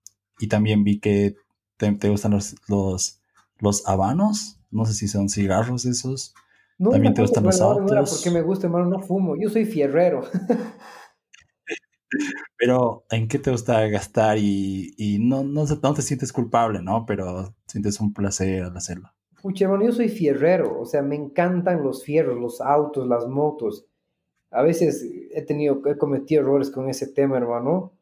también vi que te, gustan los, los, los, habanos. No sé si son cigarros esos. No, también te gustan los autos. No porque me gusta, hermano, no fumo. Yo soy fierrero. Pero, ¿en qué te gusta gastar? Y, y no, no, no te sientes culpable, ¿no? Pero sientes un placer al hacerlo. Pucha, hermano, yo soy fierrero, o sea, me encantan los fierros, los autos, las motos. A veces he tenido, he cometido errores con ese tema, hermano.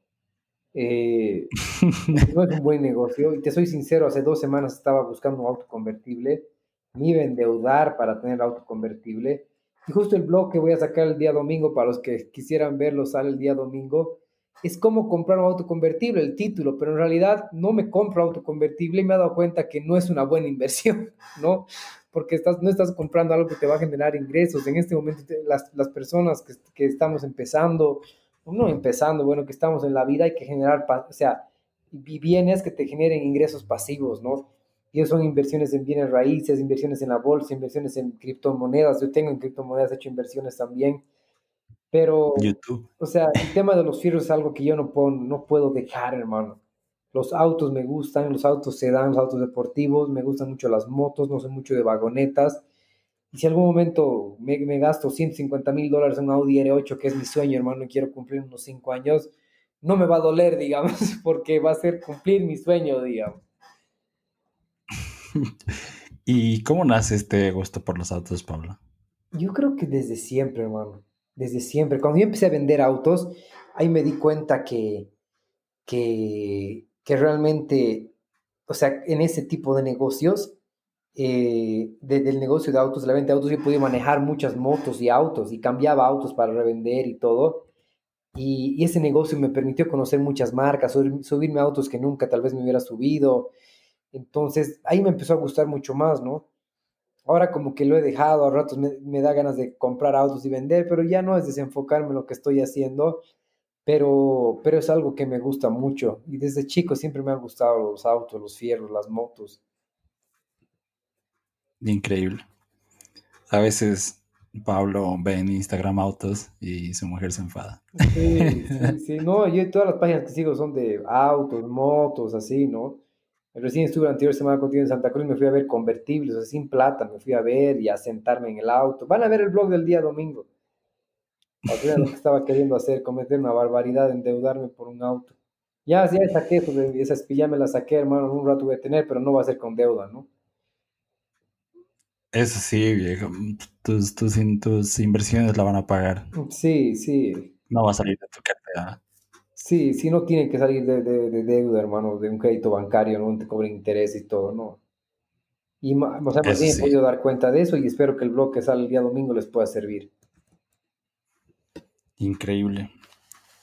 Eh, no es un buen negocio. Y te soy sincero, hace dos semanas estaba buscando un auto convertible. Me iba a endeudar para tener auto convertible. Y justo el blog que voy a sacar el día domingo, para los que quisieran verlo, sale el día domingo es como comprar un auto convertible, el título, pero en realidad no me compro auto convertible y me he dado cuenta que no es una buena inversión, ¿no? Porque estás, no estás comprando algo que te va a generar ingresos. En este momento las, las personas que, que, estamos empezando, no empezando, bueno, que estamos en la vida hay que generar, o sea, bienes que te generen ingresos pasivos, ¿no? Y eso son inversiones en bienes raíces, inversiones en la bolsa, inversiones en criptomonedas. Yo tengo en criptomonedas, he hecho inversiones también pero, YouTube. o sea, el tema de los fierros es algo que yo no puedo, no puedo dejar, hermano. Los autos me gustan, los autos sedán, los autos deportivos, me gustan mucho las motos, no sé mucho de vagonetas. Y si algún momento me, me gasto 150 mil dólares en un Audi R8, que es mi sueño, hermano, y quiero cumplir unos 5 años, no me va a doler, digamos, porque va a ser cumplir mi sueño, digamos. ¿Y cómo nace este gusto por los autos, Pablo? Yo creo que desde siempre, hermano desde siempre. Cuando yo empecé a vender autos, ahí me di cuenta que, que, que realmente, o sea, en ese tipo de negocios, eh, del negocio de autos, la venta de autos, yo podía manejar muchas motos y autos y cambiaba autos para revender y todo. Y, ese negocio me permitió conocer muchas marcas, subirme a autos que nunca tal vez me hubiera subido. Entonces, ahí me empezó a gustar mucho más, ¿no? Ahora como que lo he dejado, a ratos me, da ganas de comprar autos y vender, pero ya no es desenfocarme en lo que estoy haciendo, pero, pero es algo que me gusta mucho. Y desde chico siempre me han gustado los autos, los fierros, las motos. Increíble. A veces Pablo ve en Instagram autos y su mujer se enfada. Sí, sí, sí. No, yo todas las páginas que sigo son de autos, motos, así, ¿no? Recién estuve la anterior semana contigo en Santa Cruz, me fui a ver convertibles, o sea, sin plata, me fui a ver y a sentarme en el auto. Van a ver el blog del día domingo. lo que estaba queriendo hacer, cometer una barbaridad, endeudarme por un auto. Ya, ya saqué, pues, esas ya me las saqué, hermano, un rato voy a tener, pero no va a ser con deuda, ¿no? Eso sí, viejo. Tus, tus, tus inversiones la van a pagar. Sí, sí. no va a salir de tu cartera. Sí, sí, no tiene que salir de, de, deuda, hermano, de un crédito bancario, no te cobren interés y todo, no. Y o sea, más bien he podido dar cuenta de eso y espero que el blog que sale el día domingo les pueda servir. Increíble.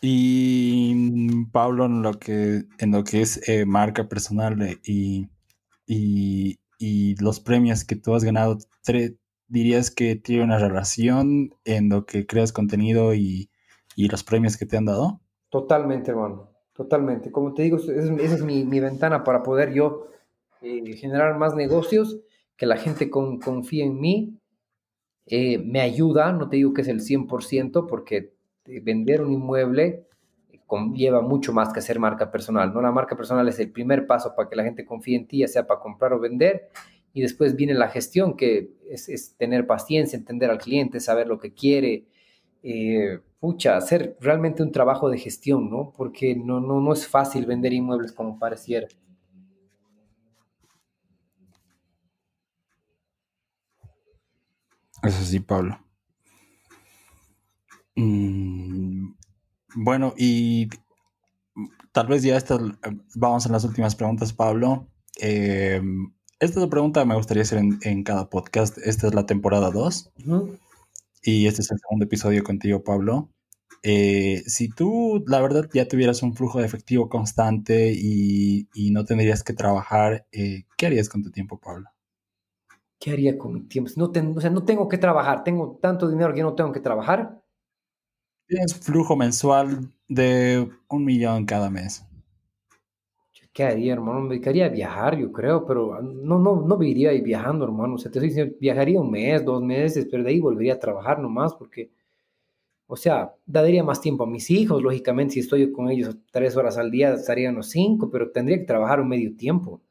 Y Pablo, en lo que, en lo que es eh, marca personal eh, y, y, y, los premios que tú has ganado, ¿dirías que tiene una relación en lo que creas contenido y, y los premios que te han dado? Totalmente, hermano. Totalmente. Como te digo, esa es mi, mi, ventana para poder yo eh, generar más negocios, que la gente con, confíe en mí. Eh, me ayuda, no te digo que es el 100%, porque vender un inmueble lleva mucho más que hacer marca personal. ¿no? La marca personal es el primer paso para que la gente confíe en ti, ya sea para comprar o vender. Y después viene la gestión, que es, es tener paciencia, entender al cliente, saber lo que quiere, eh, pucha, hacer realmente un trabajo de gestión, ¿no? Porque no, no, no es fácil vender inmuebles como pareciera. Eso sí, Pablo. Mm, bueno, y tal vez ya estas, vamos a las últimas preguntas, Pablo. Eh, esta pregunta me gustaría hacer en, cada podcast. Esta es la temporada 2. Y este es el segundo episodio contigo, Pablo. Eh, si tú, la verdad, ya tuvieras un flujo de efectivo constante y, no tendrías que trabajar, eh, ¿qué harías con tu tiempo, Pablo? ¿Qué haría con mi tiempo? No o sea, no tengo que trabajar, tengo tanto dinero que no tengo que trabajar. Tienes flujo mensual de un millón cada mes. ¿Qué haría, hermano? Me dedicaría a viajar, yo creo, pero no, no, no viviría ahí viajando, hermano. O sea, te estoy diciendo, viajaría un mes, dos meses, pero de ahí volvería a trabajar nomás, porque, o sea, daría más tiempo a mis hijos, lógicamente, si estoy con ellos tres horas al día, estarían los cinco, pero tendría que trabajar un medio tiempo.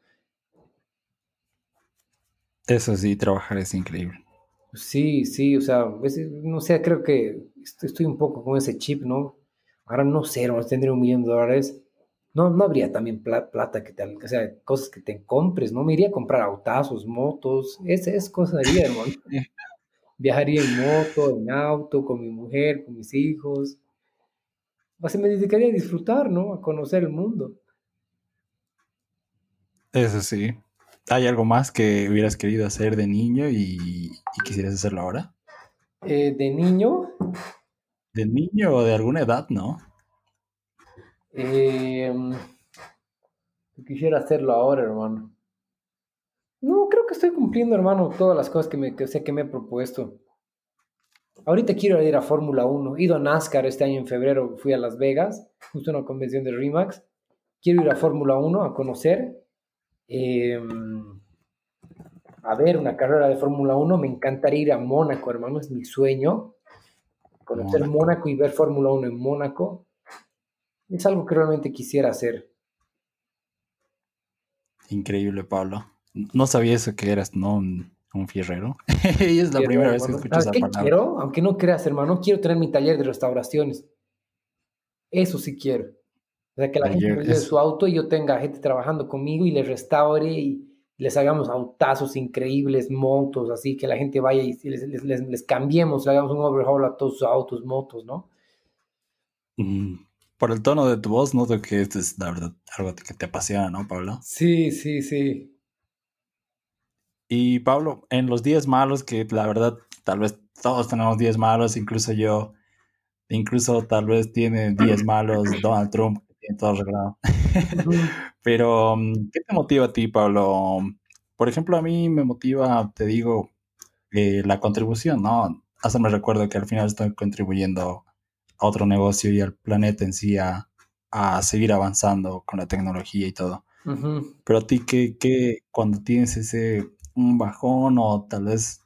Eso sí, trabajar es increíble. Sí, sí, o sea, no sé, creo que estoy un poco con ese chip, ¿no? Ahora no sé, tendría un millón de dólares no, no habría también plata que te, o sea, cosas que te compres, ¿no? Me iría a comprar autazos, motos, esa es cosa haría, hermano. Viajaría en moto, en auto, con mi mujer, con mis hijos. O sea, me dedicaría a disfrutar, ¿no? A conocer el mundo. Eso sí. ¿Hay algo más que hubieras querido hacer de niño y, quisieras hacerlo ahora? Eh, ¿De niño? ¿De niño o de alguna edad, no? Eh, quisiera hacerlo ahora, hermano. No, creo que estoy cumpliendo, hermano, todas las cosas que, me, que sé que me he propuesto. Ahorita quiero ir a Fórmula 1. He ido a NASCAR este año en febrero, fui a Las Vegas, justo a una convención de Remax. Quiero ir a Fórmula 1 a conocer. Em, a ver una carrera de Fórmula 1. Me encantaría ir a Mónaco, hermano, es mi sueño. Conocer Mónaco y ver Fórmula 1 en Mónaco. Es algo que realmente quisiera hacer. Increíble, Pablo. No sabía eso que eras, ¿no? Un, fierrero. y es la primera vez que escucho esa palabra. Quiero, aunque no creas, hermano, quiero tener mi taller de restauraciones. Eso sí quiero. O sea, que la gente me su auto y yo tenga gente trabajando conmigo y les restaure y les hagamos autazos increíbles, motos, así que la gente vaya y les, les, cambiemos, le hagamos un overhaul a todos sus autos, motos, ¿no? Mm, por el tono de tu voz, noto que esto es la verdad algo que te apasiona, ¿no, Pablo? Sí, sí, sí. Y Pablo, en los días malos, que la verdad, tal vez todos tenemos días malos, incluso yo, incluso tal vez tiene días malos Donald Trump, que tiene todo arreglado. Pero, ¿qué te motiva a ti, Pablo? Por ejemplo, a mí me motiva, te digo, eh, la contribución, ¿no? Hasta me recuerdo que al final estoy contribuyendo otro negocio y al planeta en sí a, seguir avanzando con la tecnología y todo. Pero a ti, ¿qué, cuando tienes ese un bajón o tal vez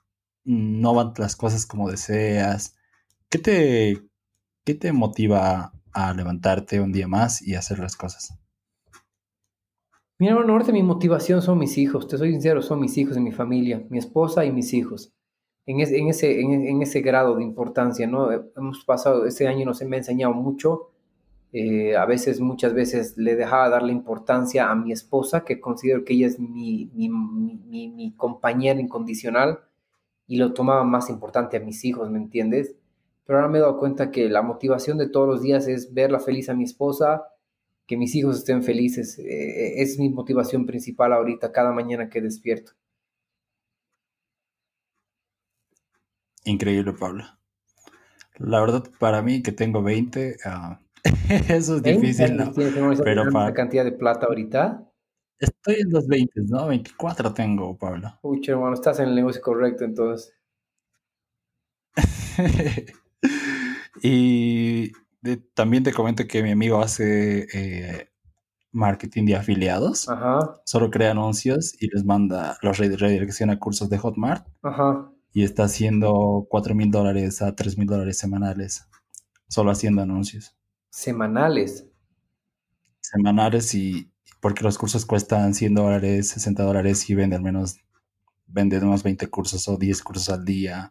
no van las cosas como deseas, ¿qué te, qué te motiva a levantarte un día más y hacer las cosas? Mira, bueno, ahorita mi motivación son mis hijos, te soy sincero, son mis hijos y mi familia, mi esposa y mis hijos en, ese, grado de importancia, ¿no? Hemos pasado, este año nos me ha enseñado mucho, eh, a veces, muchas veces le dejaba darle importancia a mi esposa, que considero que ella es mi, mi, mi, mi compañera incondicional, y lo tomaba más importante a mis hijos, ¿me entiendes? pero ahora me he dado cuenta que la motivación de todos los días es verla feliz a mi esposa, que mis hijos estén felices. Eh, es mi motivación principal ahorita, cada mañana que despierto. Increíble, Pablo. La verdad, para mí, que tengo 20, ah, eso es difícil, ¿no? Pero para... cantidad de plata ahorita? Estoy en los 20, ¿no? 24 tengo, Pablo. Uy, hermano, estás en el negocio correcto, entonces. y también te comento que mi amigo hace eh, marketing de afiliados. Ajá. Solo crea anuncios y les manda, los redirecciona cursos de Hotmart. Ajá y está haciendo 4 mil dólares a 3 mil dólares semanales, solo haciendo anuncios. ¿Semanales? Semanales y porque los cursos cuestan 100 dólares, 60 dólares y vende al menos, vende unos 20 cursos o 10 cursos al día.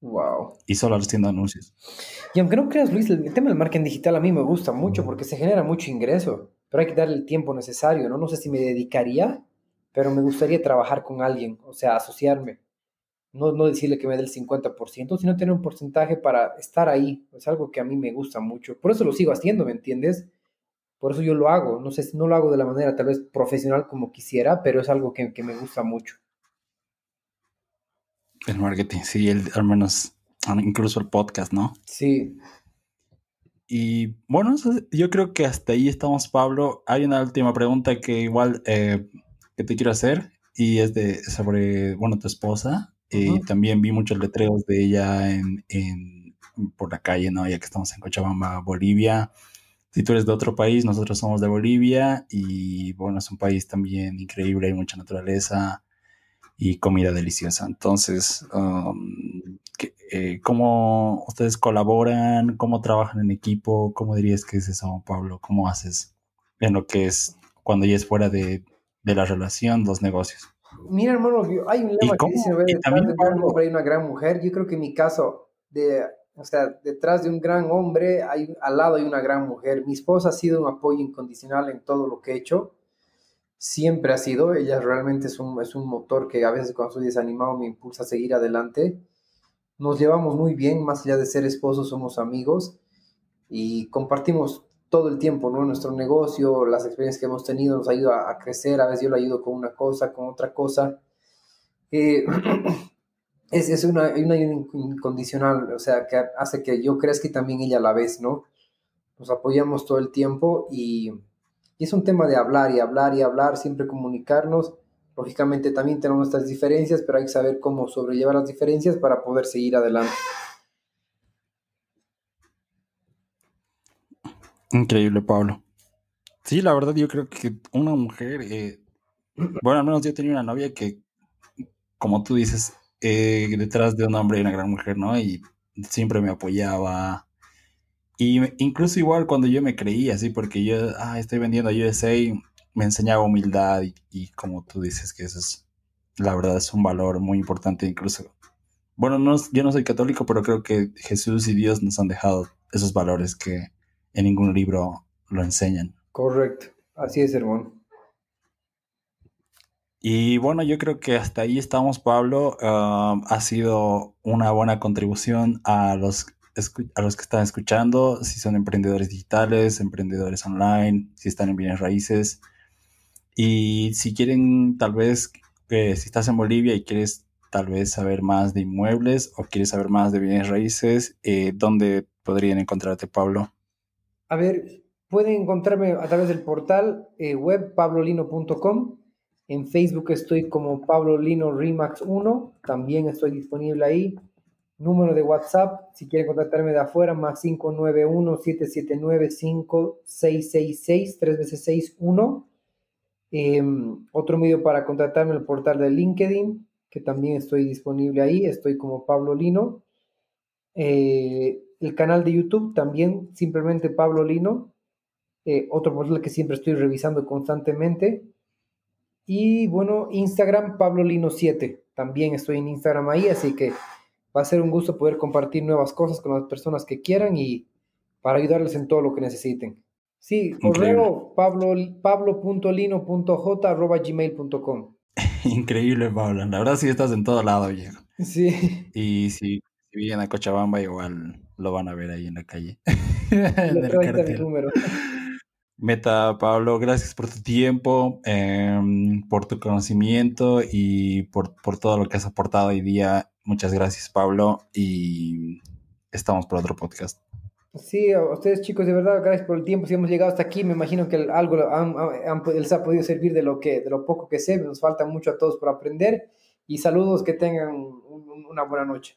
Wow. Y solo haciendo anuncios. Y aunque no creas, Luis, el tema del marketing digital a mí me gusta mucho porque se genera mucho ingreso, pero hay que darle el tiempo necesario, ¿no? No sé si me dedicaría, pero me gustaría trabajar con alguien, o sea, asociarme no, no decirle que me dé el 50%, sino tener un porcentaje para estar ahí. Es algo que a mí me gusta mucho. Por eso lo sigo haciendo, ¿me entiendes? Por eso yo lo hago. No sé si no lo hago de la manera tal vez profesional como quisiera, pero es algo que, me gusta mucho. El marketing, sí, el, al menos incluso el podcast, ¿no? Sí. Y bueno, yo creo que hasta ahí estamos, Pablo. Hay una última pregunta que igual eh, que te quiero hacer y es de sobre, bueno, tu esposa. Y también vi muchos letreros de ella en, por la calle, ¿no? Ya que estamos en Cochabamba, Bolivia. Si tú eres de otro país, nosotros somos de Bolivia y bueno, es un país también increíble, hay mucha naturaleza y comida deliciosa. Entonces, um, eh, ¿cómo ustedes colaboran? ¿Cómo trabajan en equipo? ¿Cómo dirías que es eso, Pablo? ¿Cómo haces en lo que es cuando ya es fuera de, de la relación, los negocios? Mira, hermano, hay un lema que dice, detrás de un gran hombre hay una gran mujer. Yo creo que en mi caso, de, o sea, detrás de un gran hombre, hay, al lado hay una gran mujer. Mi esposa ha sido un apoyo incondicional en todo lo que he hecho. Siempre ha sido. Ella realmente es un, es un motor que a veces cuando estoy desanimado me impulsa a seguir adelante. Nos llevamos muy bien, más allá de ser esposos, somos amigos y compartimos todo el tiempo, ¿no? Nuestro negocio, las experiencias que hemos tenido nos ayuda a crecer, a veces yo le ayudo con una cosa, con otra cosa. Eh, es, es una, una incondicional, o sea, que hace que yo crezca y también ella a la vez, ¿no? Nos apoyamos todo el tiempo y, y es un tema de hablar y hablar y hablar, siempre comunicarnos. Lógicamente también tenemos nuestras diferencias, pero hay que saber cómo sobrellevar las diferencias para poder seguir adelante. Increíble, Pablo. Sí, la verdad yo creo que una mujer, eh, bueno, al menos yo tenía una novia que, como tú dices, eh, detrás de un hombre hay una gran mujer, ¿no? Y siempre me apoyaba. Y incluso igual cuando yo me creía, sí, porque yo, ah, estoy vendiendo a USA, me enseñaba humildad y, y, como tú dices, que eso es, la verdad es un valor muy importante incluso. Bueno, no, yo no soy católico, pero creo que Jesús y Dios nos han dejado esos valores que en ningún libro lo enseñan. Correcto, así es, hermano. Y bueno, yo creo que hasta ahí estamos, Pablo. Ah, ha sido una buena contribución a los, a los que están escuchando, si son emprendedores digitales, emprendedores online, si están en bienes raíces. Y si quieren, tal vez, si estás en Bolivia y quieres tal vez saber más de inmuebles o quieres saber más de bienes raíces, eh, ¿dónde podrían encontrarte, Pablo? A ver, pueden encontrarme a través del portal eh, web pablolino.com. En Facebook estoy como Pablo Lino Remax 1, también estoy disponible ahí. Número de WhatsApp, si quieren contactarme de afuera, más 591-779-5666, 3 veces 61. Em, otro medio para contactarme, el portal de LinkedIn, que también estoy disponible ahí, estoy como Pablo Lino. Eh, el canal de YouTube también, simplemente Pablo Lino, eh, otro portal que siempre estoy revisando constantemente. Y bueno, Instagram, Pablo Lino 7, también estoy en Instagram ahí, así que va a ser un gusto poder compartir nuevas cosas con las personas que quieran y para ayudarles en todo lo que necesiten. Sí, correo pablo, pablo.lino.j.gmail.com. Increíble, Pablo. La verdad sí estás en todo lado, viejo. Sí. Y sí, Si vienen a Cochabamba, igual lo van a ver ahí en la calle. en el número. Meta, Pablo, gracias por tu tiempo, em, por tu conocimiento y por, por, todo lo que has aportado hoy día. Muchas gracias, Pablo, y estamos por otro podcast. Sí, a ustedes chicos, de verdad, gracias por el tiempo. Si hemos llegado hasta aquí, me imagino que algo les ha podido servir de lo, que, de lo poco que sé. Nos falta mucho a todos por aprender. Y saludos, que tengan una buena noche.